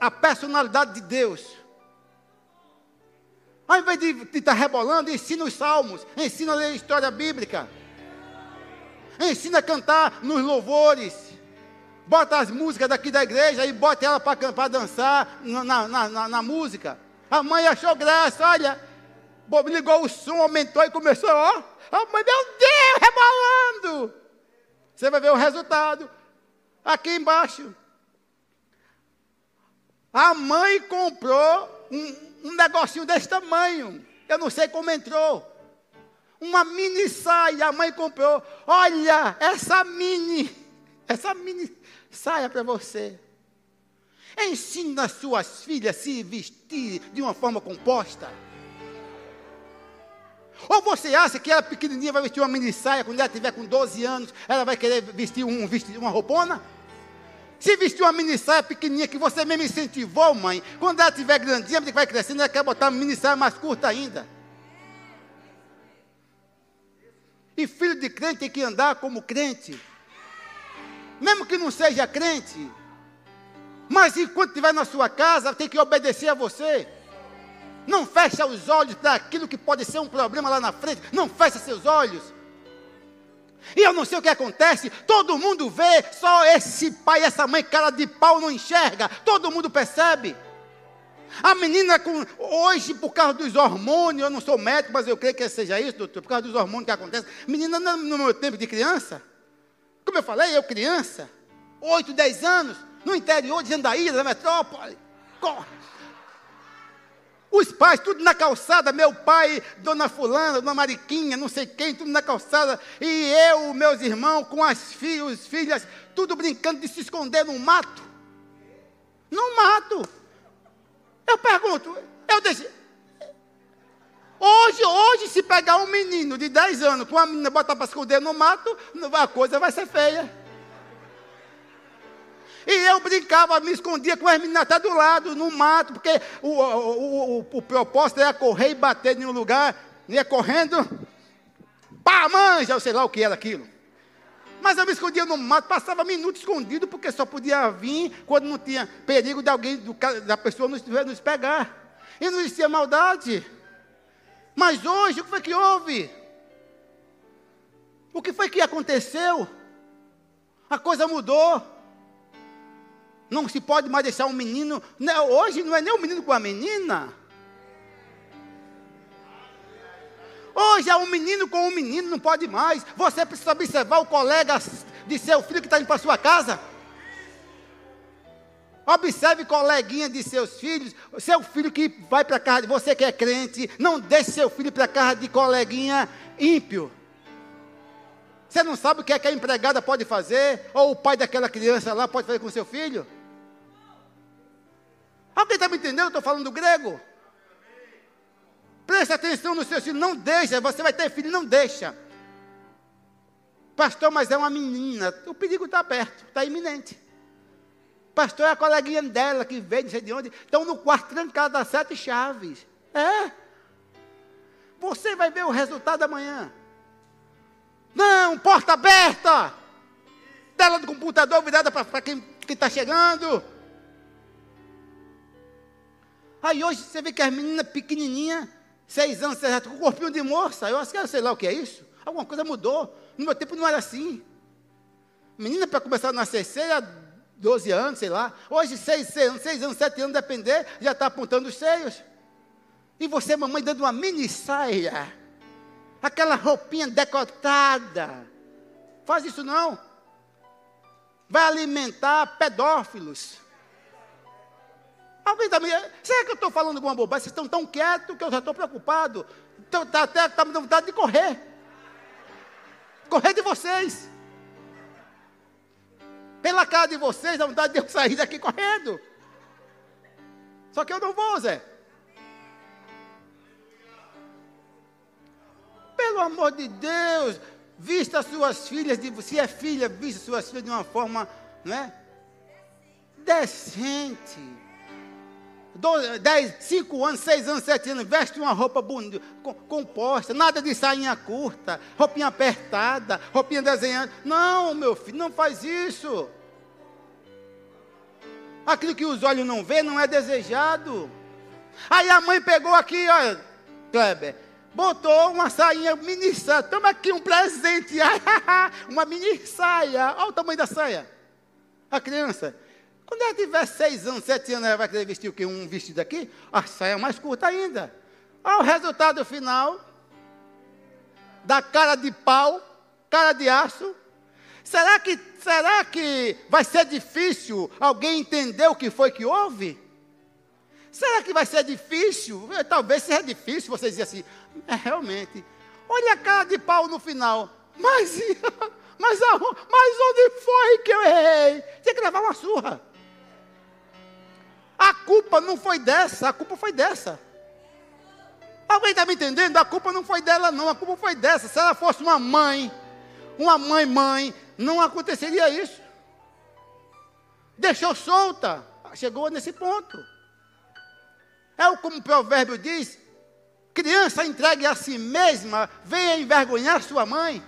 a personalidade de Deus. Ao invés de estar tá rebolando, ensina os salmos, ensina a ler a história bíblica. Ensina a cantar nos louvores. Bota as músicas daqui da igreja e bota ela para dançar na, na, na, na, música. A mãe achou graça, olha. Ligou o som, aumentou e começou, ó. A mãe, meu Deus, rebolando. Você vai ver o resultado. Aqui embaixo. A mãe comprou um, um negocinho desse tamanho. Eu não sei como entrou uma mini saia, a mãe comprou. Olha, essa mini, essa mini saia para você. Ensina suas filhas a se vestir de uma forma composta. Ou você acha que ela pequenininha vai vestir uma mini saia quando ela tiver com 12 anos, ela vai querer vestir, um, uma roupona? Se vestir uma mini saia pequenininha que você mesmo incentivou, mãe, quando ela tiver grandinha, vai crescendo, ela quer botar uma mini saia mais curta ainda. E filho de crente tem que andar como crente. Mesmo que não seja crente. Mas enquanto estiver na sua casa, tem que obedecer a você. Não fecha os olhos para aquilo que pode ser um problema lá na frente. Não fecha seus olhos. E eu não sei o que acontece. Todo mundo vê, só esse pai essa mãe, cara de pau, não enxerga. Todo mundo percebe. A menina, com, hoje, por causa dos hormônios, eu não sou médico, mas eu creio que seja isso, doutor, por causa dos hormônios que acontecem. Menina, no meu tempo de criança, como eu falei, eu criança, 8, 10 anos, no interior de Jandaíra, da metrópole, corre. Os pais, tudo na calçada, meu pai, dona Fulana, dona Mariquinha, não sei quem, tudo na calçada, e eu, meus irmãos, com as filhos, filhas, tudo brincando de se esconder no mato. No mato. Eu pergunto, eu deixo. Hoje, hoje, se pegar um menino de 10 anos com uma menina botar para esconder no mato, a coisa vai ser feia. E eu brincava, me escondia com as meninas até do lado, no mato, porque o, o, o, o propósito era correr e bater em um lugar, ia correndo, pá, manja, eu sei lá o que era aquilo. Mas eu me escondia no mato, passava minutos escondido, porque só podia vir quando não tinha perigo de alguém, do, da pessoa nos, nos pegar. E não existia maldade. Mas hoje, o que foi que houve? O que foi que aconteceu? A coisa mudou. Não se pode mais deixar um menino. Não, hoje não é nem um menino com a menina. Hoje é um menino com um menino, não pode mais. Você precisa observar o colega de seu filho que está indo para sua casa. Observe coleguinha de seus filhos, seu filho que vai para casa, você que é crente, não deixe seu filho para casa de coleguinha ímpio. Você não sabe o que é que a empregada pode fazer, ou o pai daquela criança lá pode fazer com seu filho? Alguém está me entendendo? Eu estou falando grego. Preste atenção nos seus filhos, não deixa, você vai ter filho, não deixa. Pastor, mas é uma menina, o perigo está perto, está iminente. Pastor, é a coleguinha dela que veio, não sei de onde, estão no quarto trancado das sete chaves. É. Você vai ver o resultado amanhã. Não, porta aberta. Tela do computador virada para quem está chegando. Aí hoje você vê que as meninas pequenininhas, seis anos, seis anos, com corpinho de moça, eu acho que sei lá o que é isso. Alguma coisa mudou. No meu tempo não era assim. Menina para começar a nascer, seja 12 anos, sei lá. Hoje, seis, seis, seis anos, sete anos, depender, já está apontando os seios. E você, mamãe, dando uma mini saia. Aquela roupinha decotada. Faz isso não. Vai alimentar pedófilos. Alguém também. Tá será que eu estou falando alguma bobagem? Vocês estão tão quietos que eu já estou preocupado. Então, tá, até está me dando vontade de correr. Correr de vocês. Pela cara de vocês, dá vontade de eu sair daqui correndo. Só que eu não vou, Zé. Pelo amor de Deus, vista suas filhas, de, se é filha, vista suas filhas de uma forma, não é? Decente. 10, 5 anos, 6 anos, 7 anos, veste uma roupa bonita, composta, nada de sainha curta, roupinha apertada, roupinha desenhada. Não, meu filho, não faz isso. Aquilo que os olhos não vê não é desejado. Aí a mãe pegou aqui, olha, Kleber, botou uma sainha mini saia. Toma aqui um presente. uma mini saia. Olha o tamanho da saia. A criança. Quando ela tiver seis anos, sete anos, ela vai querer vestir o quê? Um vestido aqui? A saia é mais curta ainda. Olha o resultado final. Da cara de pau, cara de aço. Será que, será que vai ser difícil alguém entender o que foi que houve? Será que vai ser difícil? Eh, talvez seja difícil você dizer assim, é realmente. Olha a cara de pau no final. Mas, mas, mas onde foi que eu errei? Tinha que levar uma surra. A culpa não foi dessa, a culpa foi dessa. Alguém está me entendendo? A culpa não foi dela, não, a culpa foi dessa. Se ela fosse uma mãe, uma mãe, mãe, não aconteceria isso. Deixou solta, chegou nesse ponto. É como o provérbio diz: criança entregue a si mesma, venha envergonhar sua mãe.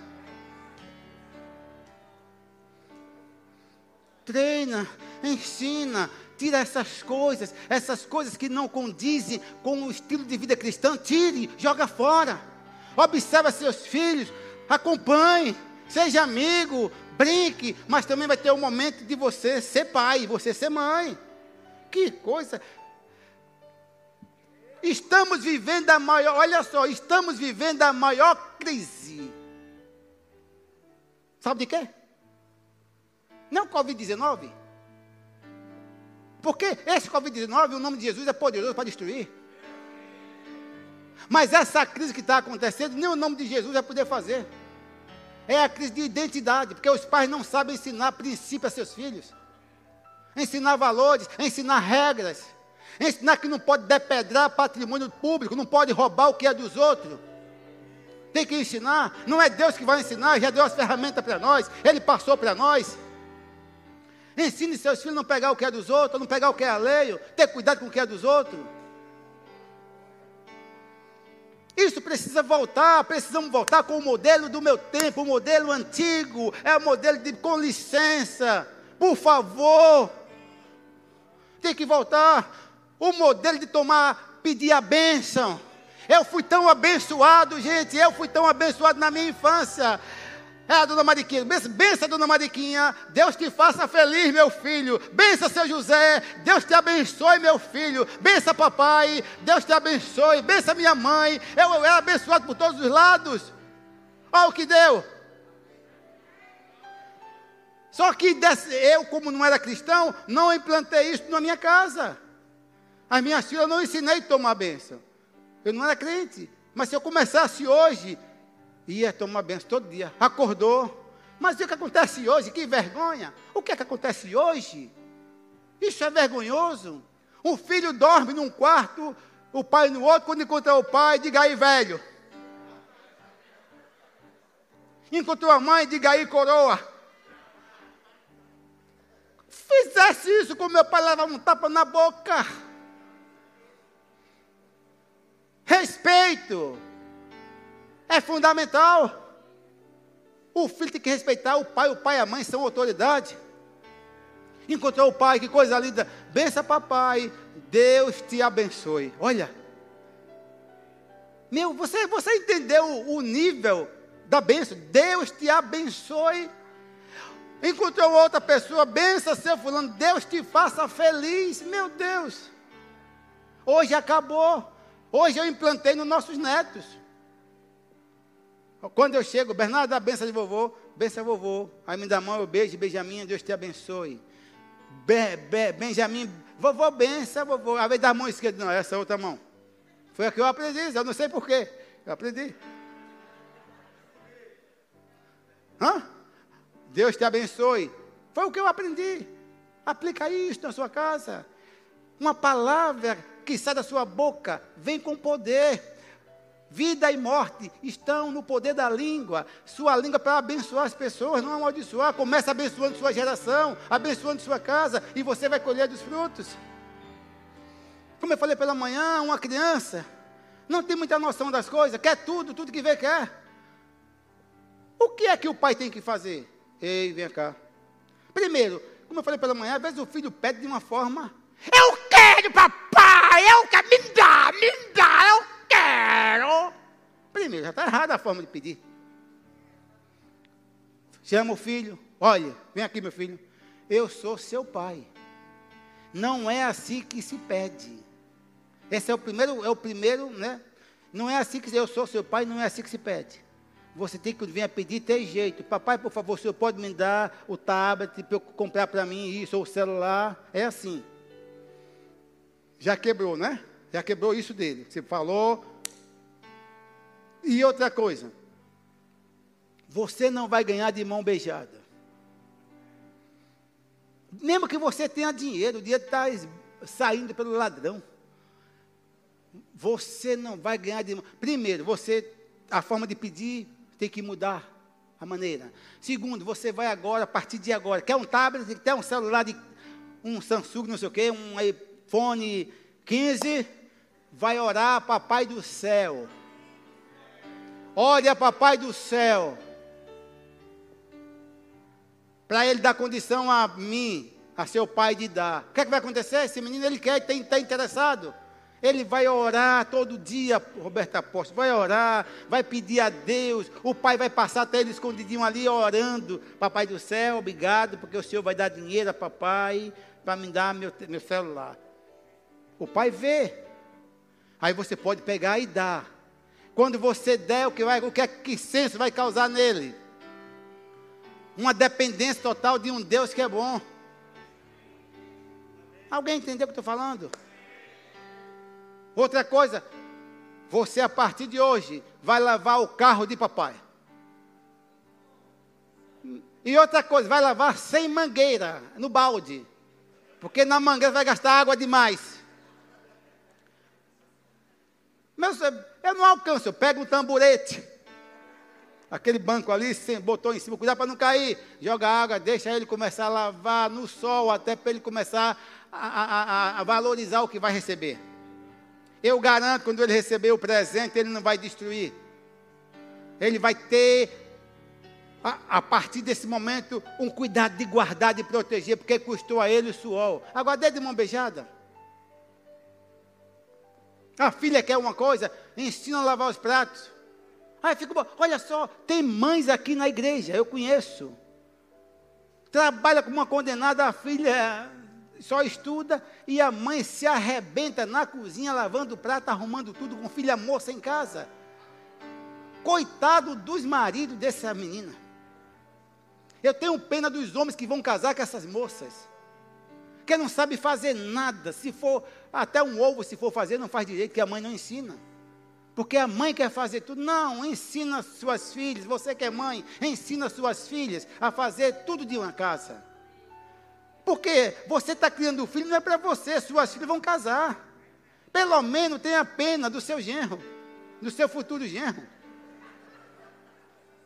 Treina, ensina, tira essas coisas, essas coisas que não condizem com o estilo de vida cristão, tire, joga fora. Observa seus filhos, acompanhe, seja amigo, brinque, mas também vai ter o um momento de você ser pai, você ser mãe. Que coisa! Estamos vivendo a maior, olha só, estamos vivendo a maior crise. Sabe de quê? Não Covid-19. Porque esse Covid-19, o nome de Jesus é poderoso para destruir. Mas essa crise que está acontecendo, nem o nome de Jesus vai poder fazer. É a crise de identidade, porque os pais não sabem ensinar princípios a seus filhos. Ensinar valores, ensinar regras. Ensinar que não pode depedrar patrimônio público, não pode roubar o que é dos outros. Tem que ensinar. Não é Deus que vai ensinar, já deu as ferramentas para nós, Ele passou para nós. Ensine seus filhos a não pegar o que é dos outros, não pegar o que é alheio, ter cuidado com o que é dos outros. Isso precisa voltar, precisamos voltar com o modelo do meu tempo, o modelo antigo, é o modelo de com licença, por favor. Tem que voltar. O modelo de tomar, pedir a bênção. Eu fui tão abençoado, gente, eu fui tão abençoado na minha infância. É a dona Mariquinha. Bença, dona Mariquinha. Deus te faça feliz, meu filho. Bença, seu José. Deus te abençoe, meu filho. Bença, papai. Deus te abençoe. Bença, minha mãe. Eu, eu era abençoado por todos os lados. Olha o que deu. Só que eu, como não era cristão, não implantei isso na minha casa. As minhas filhas eu não ensinei a tomar bênção. Eu não era crente. Mas se eu começasse hoje, ia tomar benção todo dia. Acordou. Mas o que acontece hoje? Que vergonha. O que é que acontece hoje? Isso é vergonhoso. Um filho dorme num quarto, o pai no outro, quando encontra o pai, diga aí, velho. Encontrou a mãe, diga aí, coroa. Fizesse isso com meu pai, levava um tapa na boca. Respeito é fundamental. O filho tem que respeitar o pai, o pai e a mãe são autoridade. Encontrou o pai, que coisa linda. Bença papai. Deus te abençoe. Olha. Meu, você, você entendeu o nível da bênção? Deus te abençoe. Encontrou outra pessoa, bença seu fulano, Deus te faça feliz. Meu Deus. Hoje acabou. Hoje eu implantei nos nossos netos. Quando eu chego, Bernardo dá benção de vovô, benção vovô. Aí me dá a mão, eu beijo, Benjamin, Deus te abençoe. Be, be, Benjamin, vovô, benção, vovô. Aí vez da mão esquerda, não, essa outra mão. Foi a que eu aprendi, eu não sei porquê. Eu aprendi. Hã? Deus te abençoe. Foi o que eu aprendi. Aplica isso na sua casa. Uma palavra que sai da sua boca vem com poder. Vida e morte estão no poder da língua. Sua língua para abençoar as pessoas, não amaldiçoar. Começa abençoando sua geração, abençoando sua casa, e você vai colher dos frutos. Como eu falei pela manhã, uma criança não tem muita noção das coisas, quer tudo, tudo que vê quer. O que é que o pai tem que fazer? Ei, vem cá. Primeiro, como eu falei pela manhã, às vezes o filho pede de uma forma. Eu quero, papai! Eu quero, me dá, me dá, eu quero. Primeiro, já está errada a forma de pedir. Chama o filho, olha, vem aqui, meu filho. Eu sou seu pai. Não é assim que se pede. Esse é o primeiro, é o primeiro, né? Não é assim que eu sou seu pai, não é assim que se pede. Você tem que vir a pedir, tem jeito. Papai, por favor, o senhor pode me dar o tablet para eu comprar para mim isso, ou o celular. É assim. Já quebrou, né? Já quebrou isso dele. Você falou. E outra coisa. Você não vai ganhar de mão beijada. Mesmo que você tenha dinheiro, o dinheiro está saindo pelo ladrão. Você não vai ganhar de mão. Primeiro, você, a forma de pedir tem que mudar a maneira. Segundo, você vai agora, a partir de agora, quer um tablet, quer um celular de um Samsung, não sei o quê, um iPhone 15, vai orar, papai do céu. Ore a papai do céu. Para ele dar condição a mim, a seu pai de dar. O que, é que vai acontecer? Esse menino, ele quer, está interessado. Ele vai orar todo dia, Roberto Apóstolo, vai orar, vai pedir a Deus. O pai vai passar até ele escondidinho ali orando. Papai do céu, obrigado, porque o Senhor vai dar dinheiro a papai para me dar meu, meu celular. O pai vê. Aí você pode pegar e dar. Quando você der, o que, vai, o que, é, que senso vai causar nele? Uma dependência total de um Deus que é bom. Alguém entendeu o que eu estou falando? Outra coisa, você a partir de hoje vai lavar o carro de papai. E outra coisa, vai lavar sem mangueira, no balde. Porque na mangueira vai gastar água demais. Mas eu não alcanço, eu pego um tamborete. Aquele banco ali, botou em cima, cuidado para não cair. Joga água, deixa ele começar a lavar no sol, até para ele começar a, a, a valorizar o que vai receber. Eu garanto, quando ele receber o presente, ele não vai destruir. Ele vai ter, a, a, partir desse momento, um cuidado de guardar, de proteger, porque custou a ele o suor. Agora, dê de mão beijada. A filha quer uma coisa, ensina a lavar os pratos. Aí fica, olha só, tem mães aqui na igreja, eu conheço. Trabalha com uma condenada, a filha só estuda e a mãe se arrebenta na cozinha lavando o prato, arrumando tudo com filha moça em casa. Coitado dos maridos dessa menina. Eu tenho pena dos homens que vão casar com essas moças. Que não sabe fazer nada. Se for até um ovo, se for fazer, não faz direito, que a mãe não ensina. Porque a mãe quer fazer tudo. Não, ensina suas filhas. Você que é mãe, ensina suas filhas a fazer tudo de uma casa. Porque você está criando um filho, não é para você, suas filhas vão casar. Pelo menos tenha pena do seu genro, do seu futuro genro.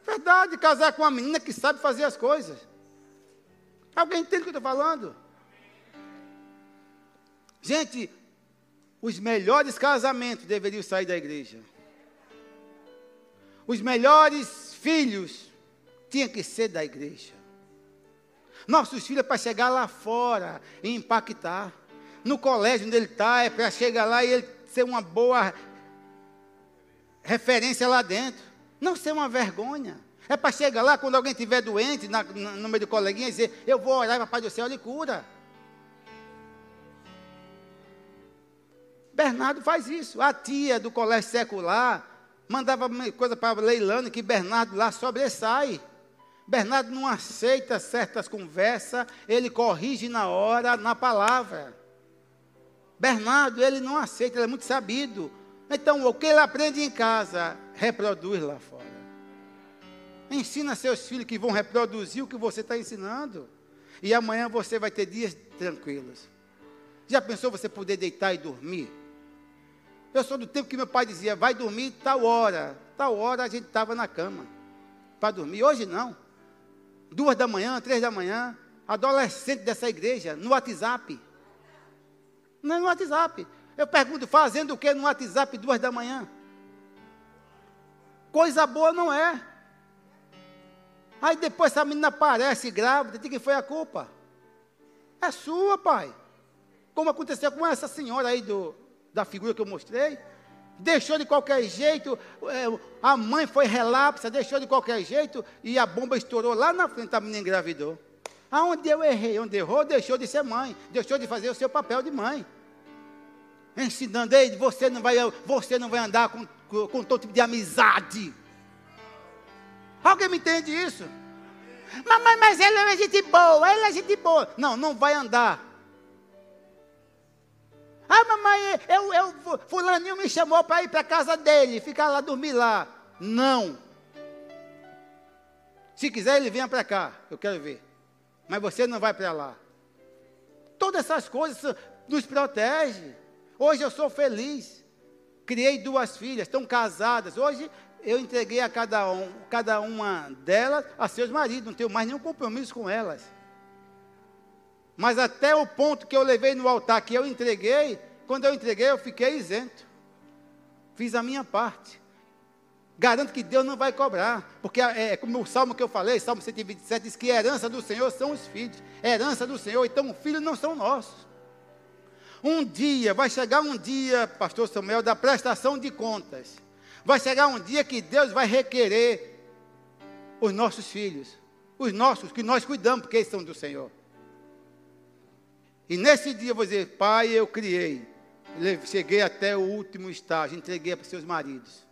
Verdade, casar com uma menina que sabe fazer as coisas. Alguém entende o que eu estou falando? Gente, os melhores casamentos deveriam sair da igreja. Os melhores filhos tinham que ser da igreja. Nossos filhos é para chegar lá fora e impactar. No colégio onde ele está, é para chegar lá e ele ser uma boa referência lá dentro. Não ser uma vergonha. É para chegar lá, quando alguém estiver doente, na, no meio do coleguinha, e dizer: Eu vou orar, papai do céu, ele cura. Bernardo faz isso. A tia do colégio secular mandava coisa para Leilane que Bernardo lá sobressai. Bernardo não aceita certas conversas, ele corrige na hora, na palavra. Bernardo, ele não aceita, ele é muito sabido. Então, o que ele aprende em casa, reproduz lá fora. Ensina seus filhos que vão reproduzir o que você está ensinando. E amanhã você vai ter dias tranquilos. Já pensou você poder deitar e dormir? Eu sou do tempo que meu pai dizia, vai dormir tal hora. Tal hora a gente estava na cama para dormir. Hoje não. Duas da manhã, três da manhã, adolescente dessa igreja, no WhatsApp. Não é no WhatsApp. Eu pergunto, fazendo o que no WhatsApp duas da manhã? Coisa boa não é. Aí depois essa menina aparece grávida, de quem foi a culpa? É sua, pai. Como aconteceu com essa senhora aí do, da figura que eu mostrei. Deixou de qualquer jeito, é, a mãe foi relapsa, deixou de qualquer jeito e a bomba estourou lá na frente, a menina engravidou. Aonde eu errei, onde errou, deixou de ser mãe, deixou de fazer o seu papel de mãe. Ensinando, ele, você não vai, você não vai andar com, com, todo tipo de amizade. Alguém me entende isso? Mamãe, mas ele é gente boa, ele é gente boa. Não, não vai andar ah, mamãe, eu, eu, fulaninho me chamou para ir para a casa dele, ficar lá, dormir lá. Não. Se quiser, ele venha para cá, eu quero ver. Mas você não vai para lá. Todas essas coisas nos protegem. Hoje eu sou feliz. Criei duas filhas, estão casadas. Hoje eu entreguei a cada, um, cada uma delas a seus maridos, não tenho mais nenhum compromisso com elas. Mas até o ponto que eu levei no altar, que eu entreguei, quando eu entreguei, eu fiquei isento. Fiz a minha parte. Garanto que Deus não vai cobrar, porque é, é como o salmo que eu falei, Salmo 127, diz que herança do Senhor são os filhos, herança do Senhor, então os filhos não são nossos. Um dia, vai chegar um dia, pastor Samuel, da prestação de contas. Vai chegar um dia que Deus vai requerer os nossos filhos, os nossos, que nós cuidamos, porque eles são do Senhor. E nesse dia eu vou dizer, Pai, eu criei. Cheguei até o último estágio, entreguei para seus maridos.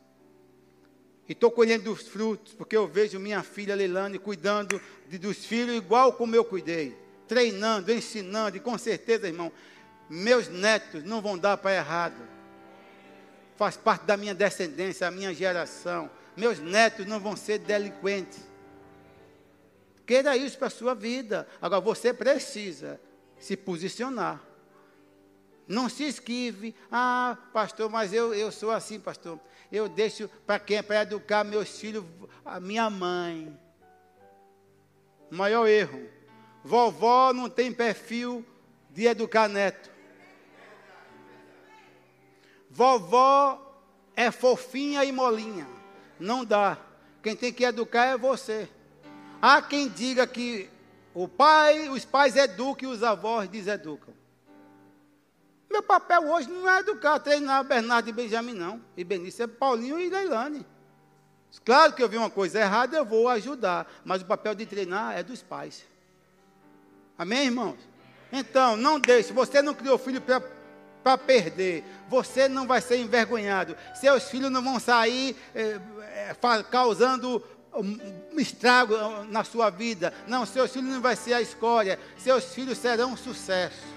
E estou colhendo os frutos, porque eu vejo minha filha Leilane cuidando de, dos filhos igual como eu cuidei. Treinando, ensinando, e com certeza, irmão, meus netos não vão dar para errado. Faz parte da minha descendência, a minha geração. Meus netos não vão ser delinquentes. Queira isso para a sua vida. Agora você precisa se posicionar. Não se esquive. Ah, pastor, mas eu, eu sou assim, pastor. Eu deixo para quem? Para educar meus filhos, a minha mãe. Maior erro. Vovó não tem perfil de educar neto. Vovó é fofinha e molinha. Não dá. Quem tem que educar é você. Há quem diga que o pai, os pais educam e os avós deseducam. Meu papel hoje não é educar, treinar Bernardo e Benjamin, não. E Benício é Paulinho e Leilane. Claro que eu vi uma coisa errada, eu vou ajudar. Mas o papel de treinar é dos pais. Amém, irmãos? Então, não deixe. Você não criou filho para perder. Você não vai ser envergonhado. Seus filhos não vão sair é, é, causando um estrago na sua vida. Não, seus filhos não vai ser a escória. Seus filhos serão um sucesso.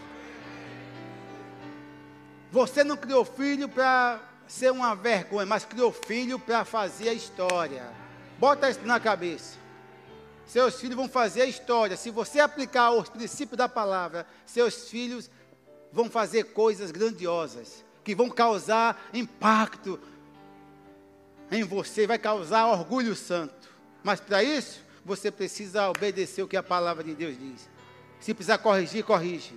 Você não criou filho para ser uma vergonha, mas criou filho para fazer a história. Bota isso na cabeça. Seus filhos vão fazer a história. Se você aplicar os princípios da palavra, seus filhos vão fazer coisas grandiosas, que vão causar impacto em você, vai causar orgulho santo. Mas para isso, você precisa obedecer o que a palavra de Deus diz. Se precisar corrigir, corrige.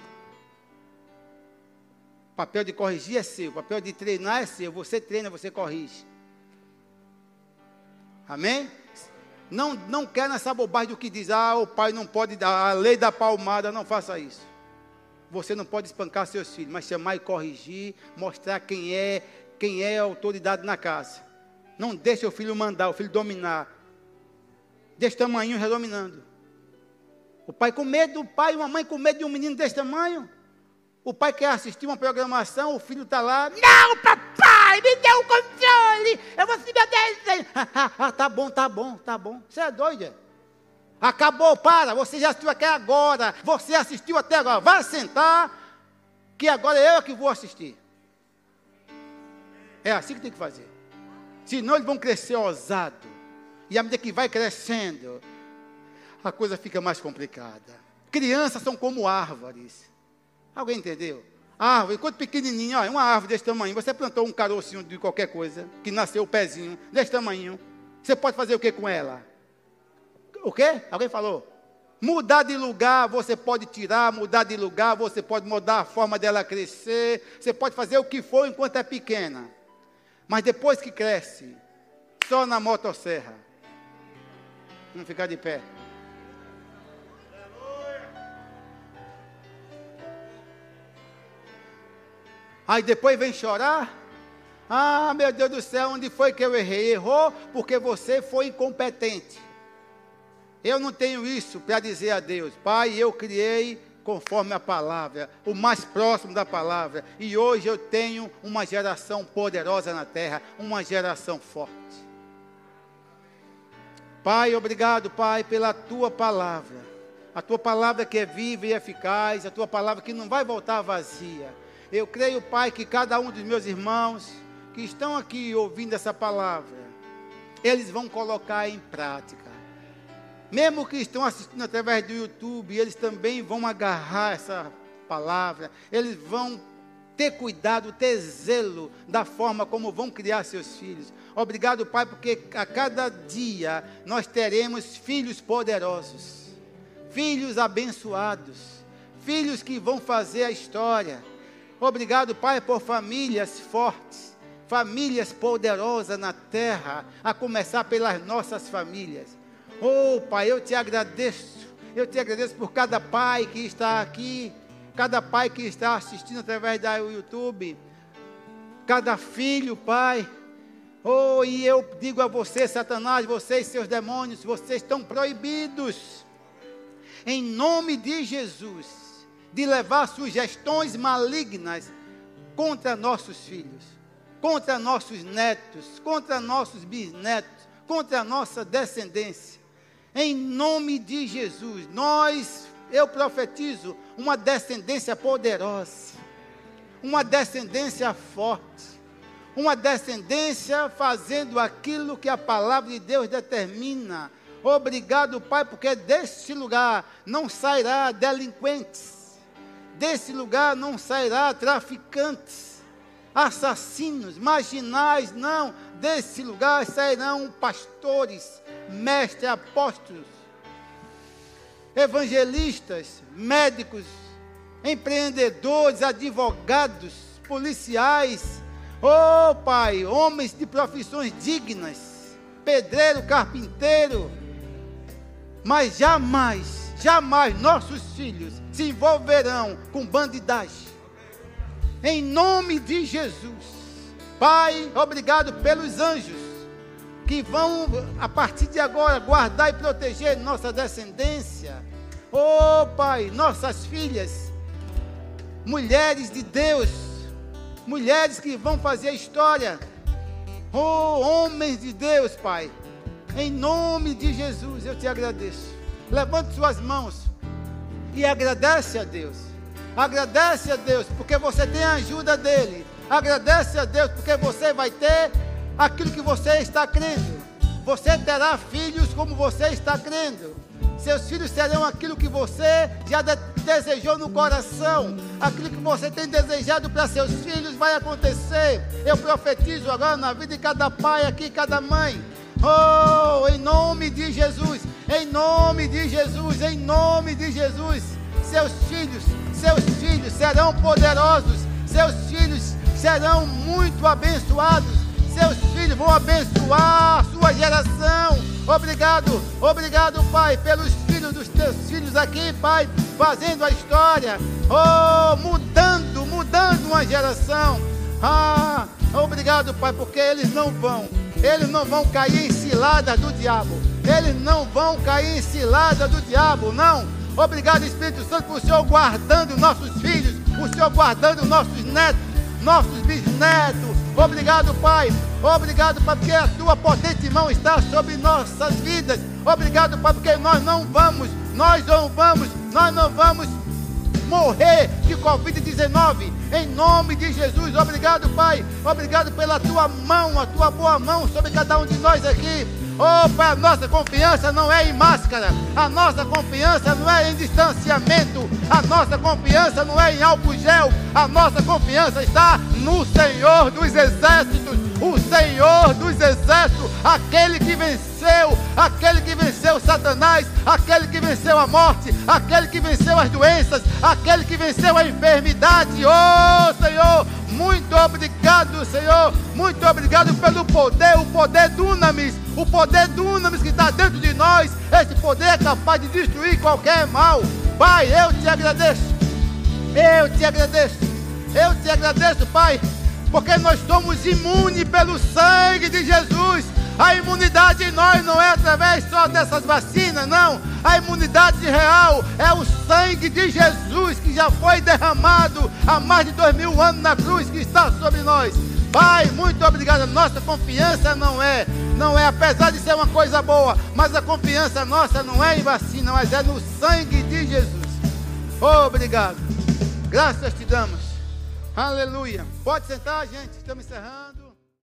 O papel de corrigir é seu, o papel de treinar é seu. Você treina, você corrige. Amém? Não, não quer nessa bobagem do que diz, ah, o pai não pode dar, a lei da palmada, não faça isso. Você não pode espancar seus filhos, mas chamar e corrigir, mostrar quem é, quem é a autoridade na casa. Não deixe o filho mandar, o filho dominar. Desse tamanho já dominando. O pai com medo do pai, uma mãe com medo de um menino desse tamanho. O pai quer assistir uma programação, o filho está lá. Não, papai, me dê o um controle. Eu vou desenho. ah, tá bom, tá bom, tá bom. Você é doido? Acabou, para. Você já assistiu até agora. Você assistiu até agora. Vai sentar, que agora é eu que vou assistir. É assim que tem que fazer. Senão eles vão crescer ousado. E à medida que vai crescendo, a coisa fica mais complicada. Crianças são como árvores. Alguém entendeu? Árvore, enquanto pequenininha, ó, uma árvore desse tamanho, você plantou um carocinho de qualquer coisa, que nasceu o pezinho, desse tamanho. Você pode fazer o que com ela? O quê? Alguém falou? Mudar de lugar, você pode tirar, mudar de lugar, você pode mudar a forma dela crescer, você pode fazer o que for enquanto é pequena. Mas depois que cresce, só na motosserra. Vamos ficar de pé. Aí depois vem chorar. Ah, meu Deus do céu, onde foi que eu errei? Errou porque você foi incompetente. Eu não tenho isso para dizer a Deus, Pai, eu criei conforme a palavra, o mais próximo da palavra, e hoje eu tenho uma geração poderosa na terra, uma geração forte. Pai, obrigado, Pai, pela tua palavra, a tua palavra que é viva e eficaz, a tua palavra que não vai voltar vazia eu creio, Pai, que cada um dos meus irmãos que estão aqui ouvindo essa palavra, eles vão colocar em prática. Mesmo que estão assistindo através do YouTube, eles também vão agarrar essa palavra, eles vão ter cuidado, ter zelo da forma como vão criar seus filhos. Obrigado, Pai, porque a cada dia nós teremos filhos poderosos, filhos abençoados, filhos que vão fazer a história Obrigado, Pai, por famílias fortes, famílias poderosas na terra, a começar pelas nossas famílias. Oh, Pai, eu te agradeço. Eu te agradeço por cada pai que está aqui, cada pai que está assistindo através do YouTube, cada filho, Pai. Oh, e eu digo a você, Satanás, vocês, seus demônios, vocês estão proibidos. Em nome de Jesus de levar sugestões malignas contra nossos filhos, contra nossos netos, contra nossos bisnetos, contra a nossa descendência. Em nome de Jesus, nós, eu profetizo uma descendência poderosa, uma descendência forte, uma descendência fazendo aquilo que a palavra de Deus determina. Obrigado, Pai, porque deste lugar não sairá delinquentes Desse lugar não sairá traficantes, assassinos, marginais, não. Desse lugar sairão pastores, mestres, apóstolos, evangelistas, médicos, empreendedores, advogados, policiais. Oh, Pai, homens de profissões dignas, pedreiro, carpinteiro, mas jamais jamais nossos filhos se envolverão com bandidagem. Em nome de Jesus. Pai, obrigado pelos anjos que vão, a partir de agora, guardar e proteger nossa descendência. Oh, Pai, nossas filhas, mulheres de Deus, mulheres que vão fazer história. Oh, homens de Deus, Pai, em nome de Jesus, eu te agradeço. Levante suas mãos e agradece a Deus. Agradece a Deus porque você tem a ajuda dele. Agradece a Deus porque você vai ter aquilo que você está crendo. Você terá filhos como você está crendo. Seus filhos serão aquilo que você já de desejou no coração. Aquilo que você tem desejado para seus filhos vai acontecer. Eu profetizo agora na vida de cada pai aqui, cada mãe. Oh, em nome de Jesus. Em nome de Jesus, em nome de Jesus, seus filhos, seus filhos serão poderosos, seus filhos serão muito abençoados, seus filhos vão abençoar a sua geração. Obrigado obrigado, Pai, pelos filhos dos teus filhos aqui, Pai, fazendo a história, oh, mudando, mudando uma geração. Ah, obrigado, Pai, porque eles não vão, eles não vão cair em ciladas do diabo, eles não vão cair em cilada do diabo, não. Obrigado, Espírito Santo, por o Senhor guardando nossos filhos, o Senhor guardando nossos netos, nossos bisnetos. Obrigado, Pai. Obrigado, Pai, porque a tua potente mão está sobre nossas vidas. Obrigado, Pai, porque nós não vamos, nós não vamos, nós não vamos morrer de Covid-19. Em nome de Jesus, obrigado, Pai. Obrigado pela tua mão, a tua boa mão sobre cada um de nós aqui. Pai, a nossa confiança não é em máscara, a nossa confiança não é em distanciamento, a nossa confiança não é em álcool gel, a nossa confiança está no Senhor dos Exércitos, o Senhor dos Exércitos, aquele que venceu, aquele que venceu Satanás, aquele que venceu a morte, aquele que venceu as doenças, aquele que venceu a enfermidade. Oh, Senhor, muito obrigado, Senhor. Muito obrigado pelo poder, o poder dunamis, o poder dunamis que está dentro de nós. Esse poder é capaz de destruir qualquer mal. Pai, eu te agradeço. Eu te agradeço. Eu te agradeço, Pai, porque nós somos imunes pelo sangue de Jesus. A imunidade em nós não é através só dessas vacinas, não. A imunidade real é o sangue de Jesus que já foi derramado há mais de dois mil anos na cruz que está sobre nós. Pai, muito obrigado. A nossa confiança não é, não é, apesar de ser uma coisa boa, mas a confiança nossa não é em vacina, mas é no sangue de Jesus. Obrigado. Graças te damos. Aleluia. Pode sentar, gente. Estamos encerrando.